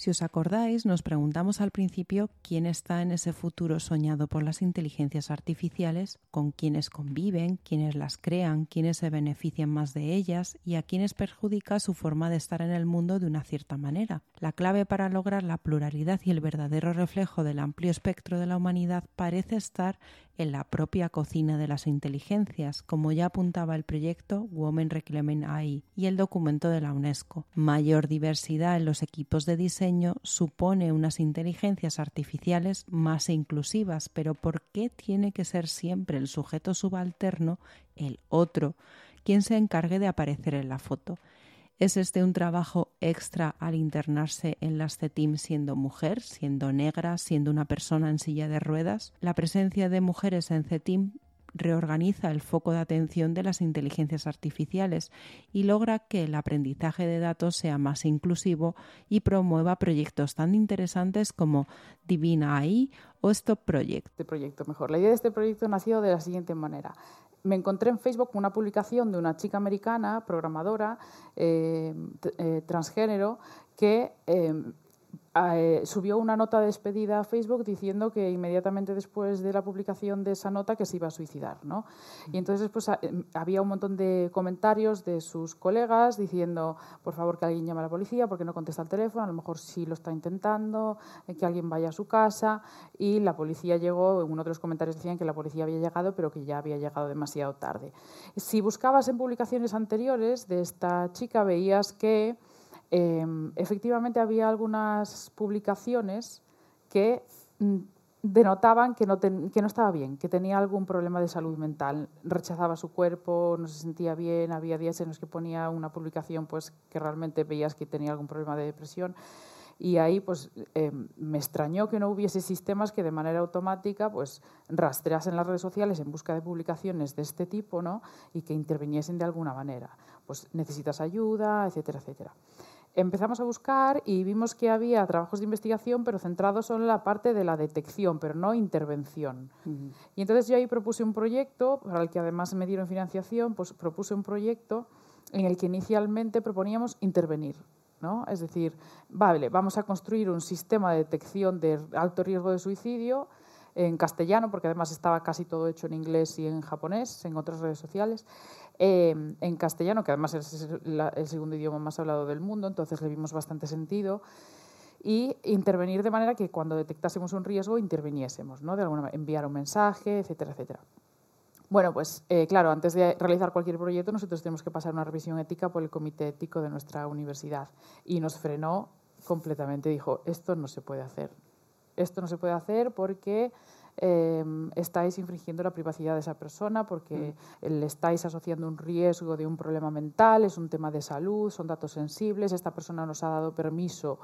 Si os acordáis, nos preguntamos al principio quién está en ese futuro soñado por las inteligencias artificiales, con quiénes conviven, quiénes las crean, quiénes se benefician más de ellas y a quiénes perjudica su forma de estar en el mundo de una cierta manera. La clave para lograr la pluralidad y el verdadero reflejo del amplio espectro de la humanidad parece estar en la propia cocina de las inteligencias, como ya apuntaba el proyecto Women Reclaiming AI y el documento de la UNESCO. Mayor diversidad en los equipos de diseño supone unas inteligencias artificiales más inclusivas, pero ¿por qué tiene que ser siempre el sujeto subalterno, el otro, quien se encargue de aparecer en la foto? ¿Es este un trabajo extra al internarse en las CETIM siendo mujer, siendo negra, siendo una persona en silla de ruedas? La presencia de mujeres en CETIM reorganiza el foco de atención de las inteligencias artificiales y logra que el aprendizaje de datos sea más inclusivo y promueva proyectos tan interesantes como Divina AI o Stop Project. Este proyecto mejor. La idea de este proyecto nació de la siguiente manera me encontré en Facebook una publicación de una chica americana, programadora, eh, eh, transgénero, que eh, eh, subió una nota de despedida a Facebook diciendo que inmediatamente después de la publicación de esa nota que se iba a suicidar. ¿no? Y entonces pues, em, había un montón de comentarios de sus colegas diciendo, por favor, que alguien llame a la policía porque no contesta el teléfono, a lo mejor sí lo está intentando, eh, que alguien vaya a su casa. Y la policía llegó, en uno de los comentarios decían que la policía había llegado, pero que ya había llegado demasiado tarde. Si buscabas en publicaciones anteriores de esta chica, veías que Em, efectivamente había algunas publicaciones que mm, denotaban que no, que no estaba bien, que tenía algún problema de salud mental, rechazaba su cuerpo, no se sentía bien, había días en los que ponía una publicación pues, que realmente veías que tenía algún problema de depresión. Y ahí pues, em, me extrañó que no hubiese sistemas que de manera automática pues, rastreasen las redes sociales en busca de publicaciones de este tipo ¿no? y que interviniesen de alguna manera. Pues necesitas ayuda, etcétera, etcétera empezamos a buscar y vimos que había trabajos de investigación, pero centrados solo en la parte de la detección, pero no intervención. Y entonces yo ahí propuse un proyecto, para el que además me dieron financiación, pues propuse un proyecto en el que inicialmente proponíamos intervenir. ¿no? Es decir, vale, vamos a construir un sistema de detección de alto riesgo de suicidio en castellano, porque además estaba casi todo hecho en inglés y en japonés, en otras redes sociales, Em, en castellano, que además es el segundo idioma más hablado del mundo, entonces le vimos bastante sentido y intervenir de manera que cuando detectásemos un riesgo interviniésemos, ¿no? de alguna manera, enviar un mensaje, etcétera, etcétera. Bueno, pues eh, claro, antes de realizar cualquier proyecto nosotros tenemos que pasar una revisión ética por el comité ético de nuestra universidad y nos frenó completamente, dijo, esto no se puede hacer, esto no se puede hacer porque Em, estáis infringiendo la privacidad de esa persona porque mm. le estáis asociando un riesgo de un problema mental, es un tema de salud, son datos sensibles, esta persona nos ha dado permiso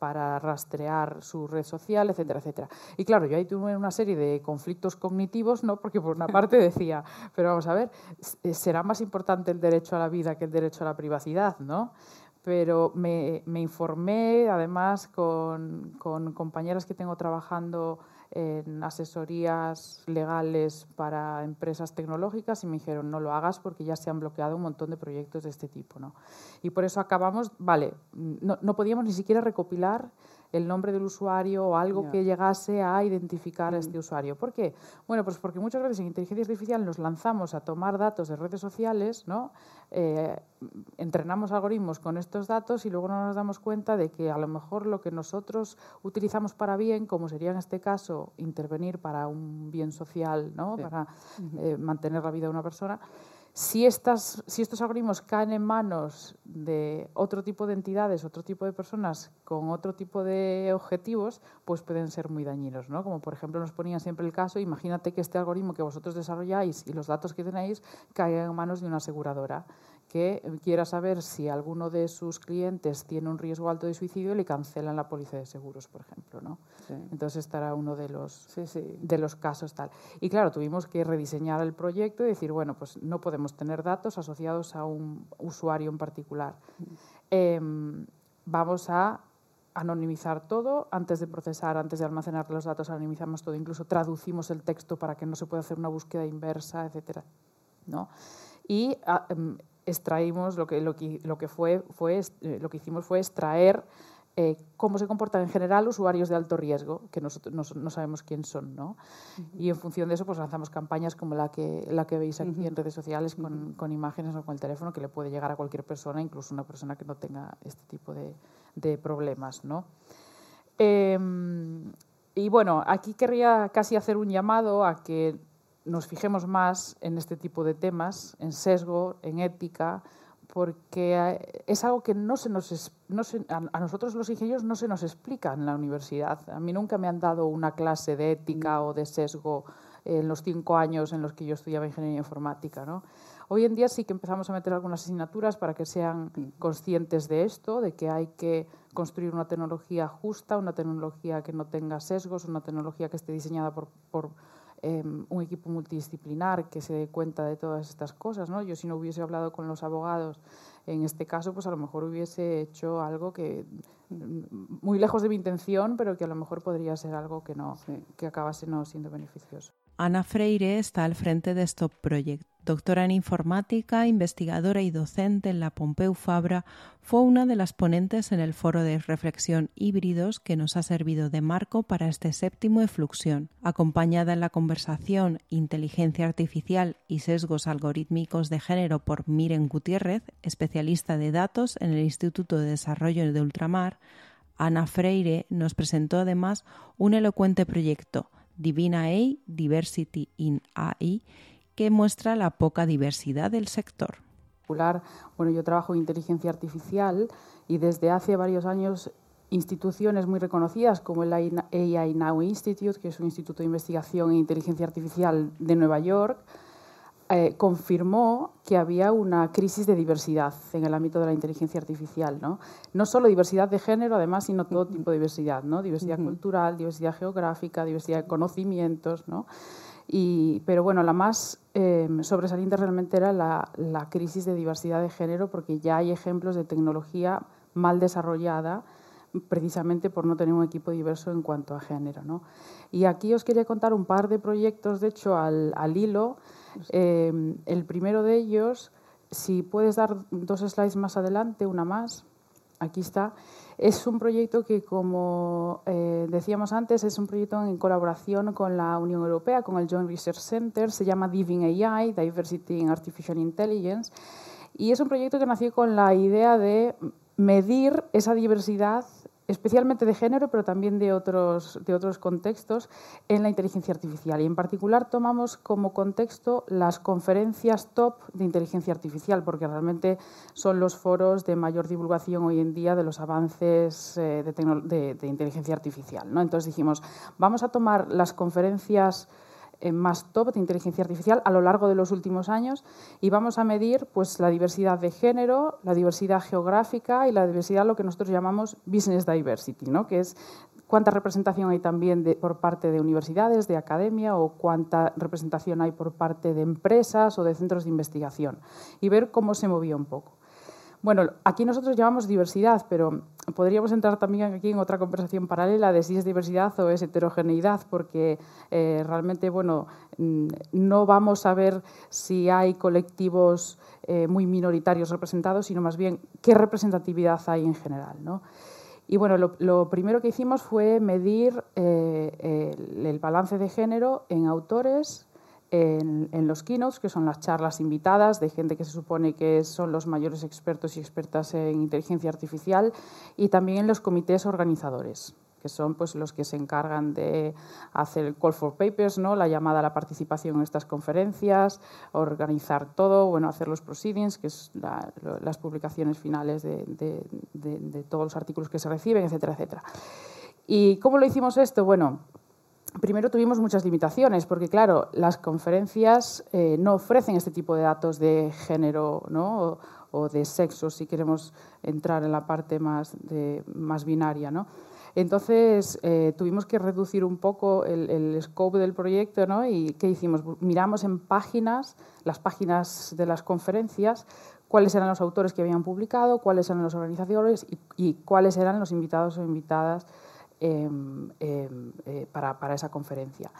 para rastrear su red social, etcétera, etcétera. Y claro, yo ahí tuve una serie de conflictos cognitivos, ¿no? porque por una parte decía, pero vamos a ver, eh, será más importante el derecho a la vida que el derecho a la privacidad, ¿no? Pero me, informé además con, con compañeras que tengo trabajando en asesorías legales para empresas tecnológicas y me dijeron no lo hagas porque ya se han bloqueado un montón de proyectos de este tipo. ¿no? Y por eso acabamos, vale, no, no podíamos ni siquiera recopilar el nombre del usuario o algo que llegase a identificar a este usuario. ¿Por qué? Bueno, pues porque muchas veces en inteligencia artificial nos lanzamos a tomar datos de redes sociales, ¿no? Eh, entrenamos algoritmos con estos datos y luego no nos damos cuenta de que a lo mejor lo que nosotros utilizamos para bien, como sería en este caso intervenir para un bien social, ¿no? Sí. para eh, mantener la vida de una persona, si, estas, si estos algoritmos caen en manos de otro tipo de entidades, otro tipo de personas con otro tipo de objetivos, pues pueden ser muy dañinos. ¿no? Como por ejemplo nos ponían siempre el caso, imagínate que este algoritmo que vosotros desarrolláis y los datos que tenéis caigan en manos de una aseguradora que quiera saber si alguno de sus clientes tiene un riesgo alto de suicidio y le cancelan la póliza de seguros, por ejemplo. ¿no? Sí. Entonces estará uno de los, Sí, sí. de los casos tal. Y claro, tuvimos que rediseñar el proyecto y decir, bueno, pues no podemos tener datos asociados a un usuario en particular. Em, vamos a anonimizar todo antes de procesar, antes de almacenar los datos, anonimizamos todo, incluso traducimos el texto para que no se pueda hacer una búsqueda inversa, etcétera. ¿no? Y ah, em, extraímos lo que, lo que, lo que fue, fue eh, lo que hicimos fue extraer eh, cómo se comportan en general usuarios de alto riesgo, que nosotros no, no sabemos quién son, ¿no? Y en función de eso, pues lanzamos campañas como la que, la que veis aquí en redes sociales con, con imágenes o con el teléfono que le puede llegar a cualquier persona, incluso una persona que no tenga este tipo de, de problemas, ¿no? Em, y bueno, aquí querría casi hacer un llamado a que nos fijemos más en este tipo de temas, en sesgo, en ética, porque eh, es algo que no se nos no se- a nosotros los ingenieros no se nos explica en la universidad. A mí nunca me han dado una clase de ética o de sesgo en los cinco años en los que yo estudiaba ingeniería informática. ¿no? Hoy en día sí que empezamos a meter algunas asignaturas para que sean conscientes de esto, de que hay que construir una tecnología justa, una tecnología que no tenga sesgos, una tecnología que esté diseñada por, por eh, un equipo multidisciplinar que se dé cuenta de todas estas cosas. ¿no? Yo si no hubiese hablado con los abogados en este caso, pues a lo mejor hubiese hecho algo que mm, muy lejos de mi intención, pero que a lo mejor podría ser algo que no, Sí. que acabase no siendo beneficioso. Ana Freire está al frente de Stop Project. Doctora en informática, investigadora y docente en la Pompeu Fabra, fue una de las ponentes en el foro de reflexión híbridos que nos ha servido de marco para este séptimo Efluxión. Acompañada en la conversación Inteligencia Artificial y sesgos algorítmicos de género por Miren Gutiérrez, especialista de datos en el Instituto de Desarrollo de Ultramar, Ana Freire nos presentó además un elocuente proyecto, Divina AI, Diversity in AI, que muestra la poca diversidad del sector. bueno, yo trabajo en inteligencia artificial y desde hace varios años instituciones muy reconocidas como el AI Now Institute, que es un instituto de investigación en inteligencia artificial de Nueva York, eh, confirmó que había una crisis de diversidad en el ámbito de la inteligencia artificial. No, no solo diversidad de género, además, sino todo tipo de diversidad. ¿no? Diversidad cultural, diversidad geográfica, diversidad de conocimientos. ¿no? Y, pero bueno, la más eh, sobresaliente realmente era la, la crisis de diversidad de género, porque ya hay ejemplos de tecnología mal desarrollada precisamente por no tener un equipo diverso en cuanto a género. ¿no? Y aquí os quería contar un par de proyectos, de hecho, al, al hilo. Eh, el primero de ellos, si puedes dar dos slides más adelante, una más, aquí está, es un proyecto que, como eh, decíamos antes, es un proyecto en colaboración con la Unión Europea, con el Joint Research Center, se llama Diving AI, Diversity in Artificial Intelligence, y es un proyecto que nació con la idea de medir esa diversidad especialmente de género, pero también de otros, de otros contextos, en la inteligencia artificial. Y en particular tomamos como contexto las conferencias top de inteligencia artificial, porque realmente son los foros de mayor divulgación hoy en día de los avances eh, de, inteligencia artificial. ¿no? Entonces dijimos, vamos a tomar las conferencias más top de inteligencia artificial a lo largo de los últimos años y vamos a medir pues, la diversidad de género, la diversidad geográfica y la diversidad, lo que nosotros llamamos business diversity, ¿no? que es cuánta representación hay también de, por parte de universidades, de academia o cuánta representación hay por parte de empresas o de centros de investigación y ver cómo se movía un poco. Bueno, aquí nosotros llamamos diversidad, pero podríamos entrar también aquí en otra conversación paralela de si es diversidad o es heterogeneidad, porque eh, realmente, bueno, mm, no vamos a ver si hay colectivos eh, muy minoritarios representados, sino más bien qué representatividad hay en general, ¿no? Y bueno, lo, primero que hicimos fue medir eh, el, balance de género en autores, en, los keynotes, que son las charlas invitadas de gente que se supone que son los mayores expertos y expertas en inteligencia artificial, y también en los comités organizadores que son pues, los que se encargan de hacer el call for papers, ¿no? la llamada a la participación en estas conferencias, organizar todo, bueno, hacer los proceedings, que es las publicaciones finales de, de, todos los artículos que se reciben, etcétera, etcétera. ¿Y cómo lo hicimos esto? Bueno, primero tuvimos muchas limitaciones, porque claro, las conferencias eh, no ofrecen este tipo de datos de género ¿no? o, de sexo, si queremos entrar en la parte más, más binaria. ¿no? Entonces eh, tuvimos que reducir un poco el, scope del proyecto ¿no? y ¿qué hicimos? Miramos en páginas, las páginas de las conferencias, cuáles eran los autores que habían publicado, cuáles eran los organizadores y, cuáles eran los invitados o invitadas para, para, esa conferencia.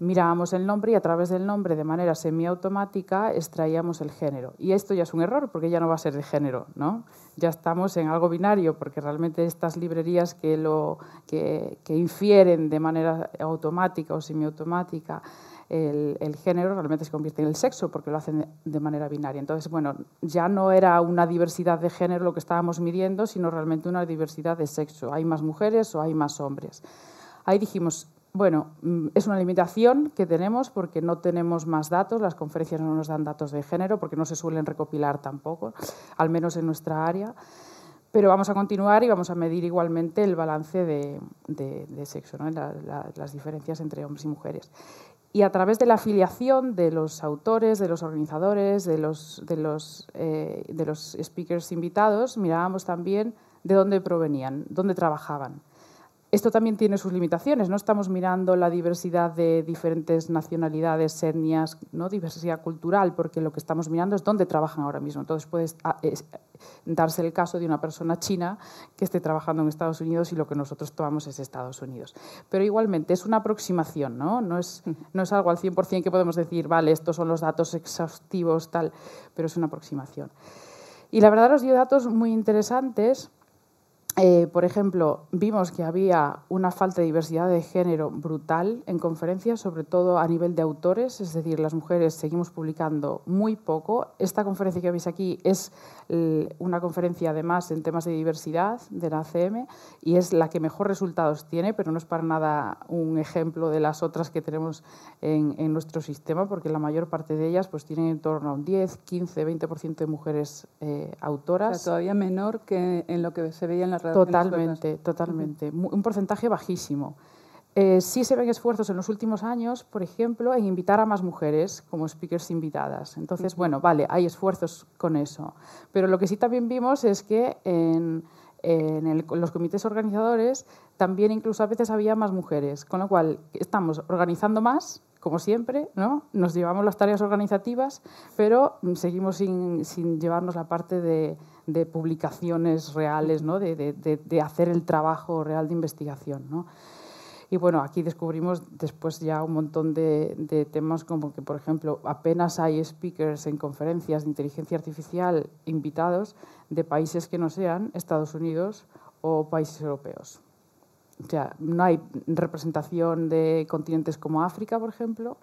Mirábamos el nombre y a través del nombre, de manera semiautomática, extraíamos el género. Y esto ya es un error porque ya no va a ser de género, ¿no? Ya estamos en algo binario porque realmente estas librerías que, lo, que, que infieren de manera automática o semiautomática el, género realmente se convierte en el sexo porque lo hacen de manera binaria. Entonces, bueno, ya no era una diversidad de género lo que estábamos midiendo, sino realmente una diversidad de sexo. Hay más mujeres o hay más hombres. Ahí dijimos, bueno, mm, es una limitación que tenemos porque no tenemos más datos, las conferencias no nos dan datos de género porque no se suelen recopilar tampoco, al menos en nuestra área. Pero vamos a continuar y vamos a medir igualmente el balance de, sexo, las diferencias entre hombres y mujeres y a través de la afiliación de los autores, de los organizadores, de los, de los, eh, de los speakers invitados, mirábamos también de dónde provenían, dónde trabajaban. Esto también tiene sus limitaciones. No estamos mirando la diversidad de diferentes nacionalidades, etnias, ¿no? diversidad cultural, porque lo que estamos mirando es dónde trabajan ahora mismo. Entonces puede ah, darse el caso de una persona china que esté trabajando en Estados Unidos y lo que nosotros tomamos es Estados Unidos. Pero igualmente es una aproximación, ¿no? No es, no es algo al 100% que podemos decir, vale, estos son los datos exhaustivos, tal, pero es una aproximación. Y la verdad nos dio datos muy interesantes eh, por ejemplo, vimos que había una falta de diversidad de género brutal en conferencias, sobre todo a nivel de autores, es decir, las mujeres seguimos publicando muy poco. Esta conferencia que veis aquí es una conferencia además en temas de diversidad de la ACM y es la que mejor resultados tiene, pero no es para nada un ejemplo de las otras que tenemos en, nuestro sistema, porque la mayor parte de ellas pues, tienen en torno a un 10, 15, 20% de mujeres eh, autoras. todavía menor que en lo que se veía en la Totalmente, totalmente. Un porcentaje bajísimo. Eh, sí se ven esfuerzos en los últimos años, por ejemplo, en invitar a más mujeres como speakers invitadas. Entonces, bueno, vale, hay esfuerzos con eso. Pero lo que sí también vimos es que en, los comités organizadores también incluso a veces había más mujeres, con lo cual estamos organizando más, como siempre, ¿no? nos llevamos las tareas organizativas, pero seguimos sin, sin llevarnos la parte de, de publicaciones reales, ¿no? de, de, hacer el trabajo real de investigación. ¿no? Y bueno, aquí descubrimos después ya un montón de, temas como que, por ejemplo, apenas hay speakers en conferencias de inteligencia artificial invitados de países que no sean Estados Unidos o países europeos. O sea, no hay representación de continentes como África, por ejemplo.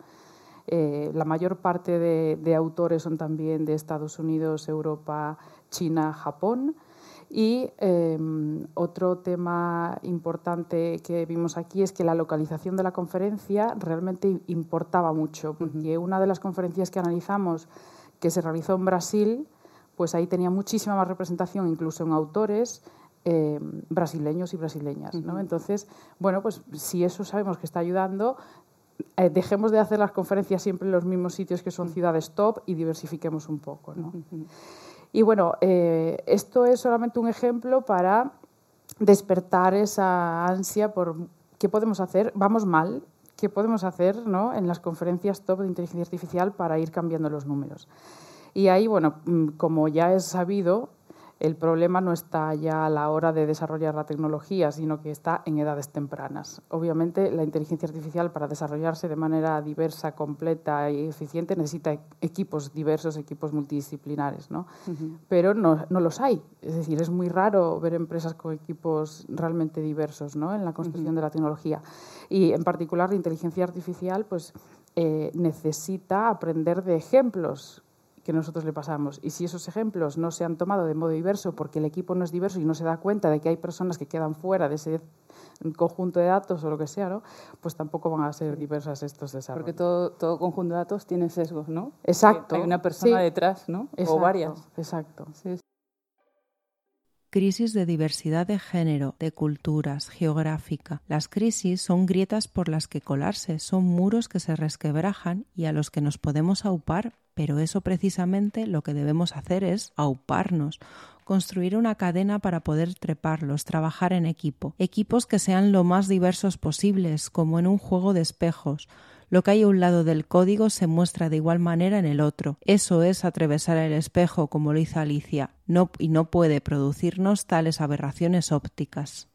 Eh, la mayor parte de, de autores son también de Estados Unidos, Europa, China, Japón. Y em, otro tema importante que vimos aquí es que la localización de la conferencia realmente importaba mucho, porque una de las conferencias que analizamos que se realizó en Brasil, pues ahí tenía muchísima más representación, incluso en autores em, brasileños y brasileñas. ¿no? Entonces, bueno, pues si eso sabemos que está ayudando, eh, dejemos de hacer las conferencias siempre en los mismos sitios que son ciudades top y diversifiquemos un poco. ¿no? Y bueno, eh, esto es solamente un ejemplo para despertar esa ansia por qué podemos hacer, vamos mal, qué podemos hacer ¿no? en las conferencias top de inteligencia artificial para ir cambiando los números. Y ahí, bueno, mm, como ya es sabido, el problema no está ya a la hora de desarrollar la tecnología, sino que está en edades tempranas. Obviamente, la inteligencia artificial para desarrollarse de manera diversa, completa y eficiente necesita equipos diversos, equipos multidisciplinares, ¿no? Pero no, no, los hay. Es decir, es muy raro ver empresas con equipos realmente diversos ¿no? en la construcción de la tecnología. Y en particular la inteligencia artificial pues, eh, necesita aprender de ejemplos que nosotros le pasamos. Y si esos ejemplos no se han tomado de modo diverso porque el equipo no es diverso y no se da cuenta de que hay personas que quedan fuera de ese conjunto de datos o lo que sea, ¿no? pues tampoco van a ser diversas estos desarrollos. Porque todo, todo conjunto de datos tiene sesgos, ¿no? Exacto. Hay una persona detrás, ¿no? Exacto, o varias. Exacto. Sí, crisis de diversidad de género, de culturas, geográfica. Las crisis son grietas por las que colarse, son muros que se resquebrajan y a los que nos podemos aupar, pero eso precisamente lo que debemos hacer es auparnos, construir una cadena para poder treparlos, trabajar en equipo, equipos que sean lo más diversos posibles, como en un juego de espejos, lo que hay a un lado del código se muestra de igual manera en el otro. Eso es atravesar el espejo, como lo hizo Alicia, y no puede producirnos tales aberraciones ópticas.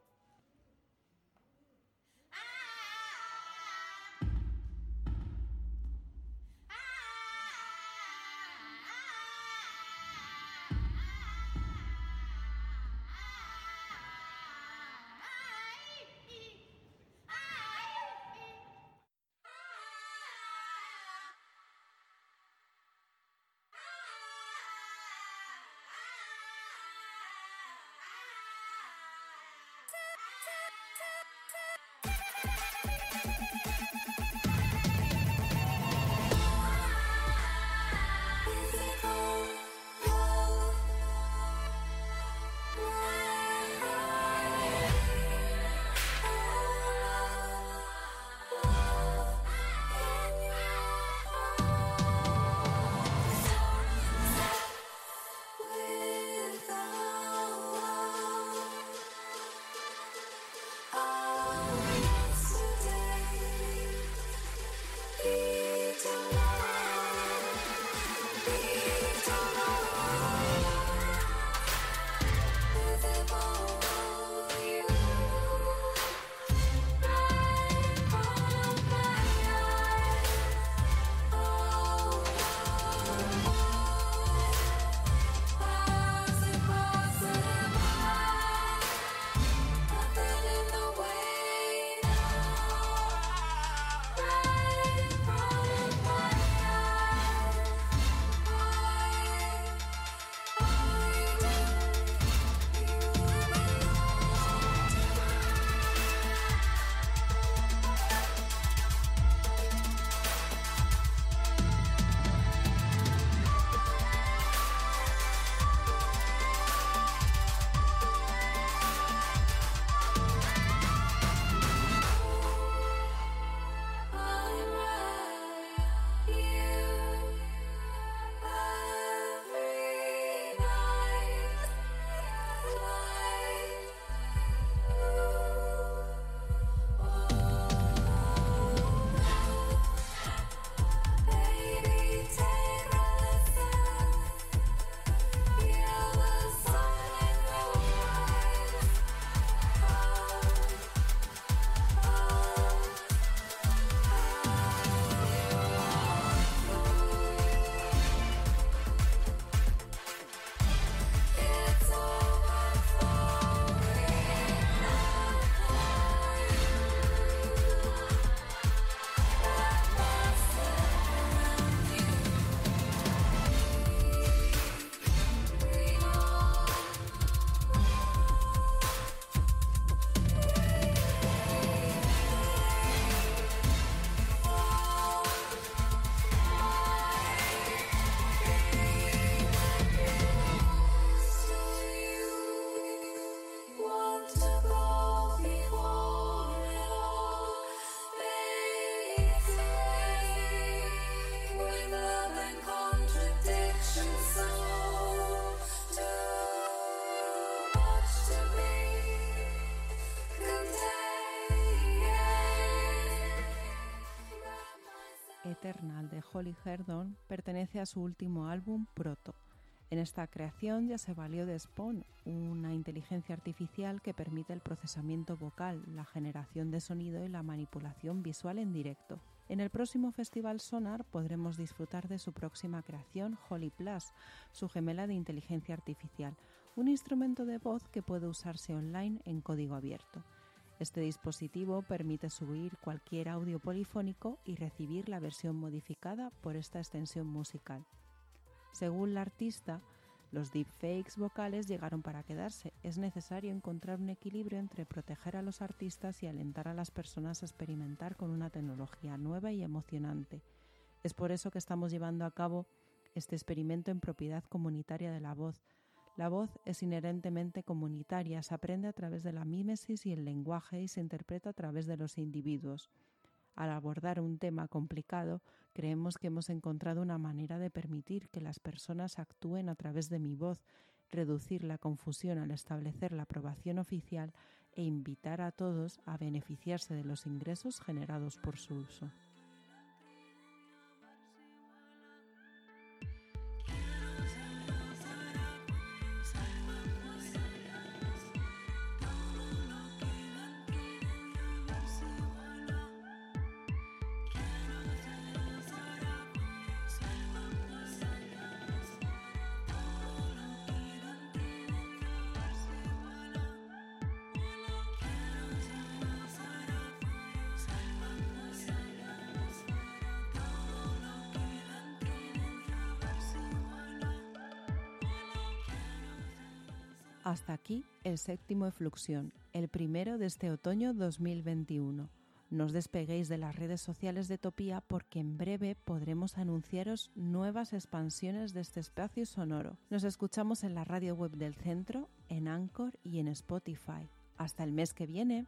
Pertenece a su último álbum Proto. En esta creación ya se valió de Spawn, una inteligencia artificial que permite el procesamiento vocal, la generación de sonido y la manipulación visual en directo. En el próximo Festival Sonar podremos disfrutar de su próxima creación, Holly Plus, su gemela de inteligencia artificial, un instrumento de voz que puede usarse online en código abierto. Este dispositivo permite subir cualquier audio polifónico y recibir la versión modificada por esta extensión musical. Según la artista, los deepfakes vocales llegaron para quedarse. Es necesario encontrar un equilibrio entre proteger a los artistas y alentar a las personas a experimentar con una tecnología nueva y emocionante. Es por eso que estamos llevando a cabo este experimento en propiedad comunitaria de la voz. La voz es inherentemente comunitaria, se aprende a través de la mímesis y el lenguaje y se interpreta a través de los individuos. Al abordar un tema complicado, creemos que hemos encontrado una manera de permitir que las personas actúen a través de mi voz, reducir la confusión al establecer la aprobación oficial e invitar a todos a beneficiarse de los ingresos generados por su uso. Hasta aquí el séptimo Efluxión, el primero de este otoño 2021. No despeguéis de las redes sociales de Topía porque en breve podremos anunciaros nuevas expansiones de este espacio sonoro. Nos escuchamos en la radio web del centro, en Anchor y en Spotify. Hasta el mes que viene.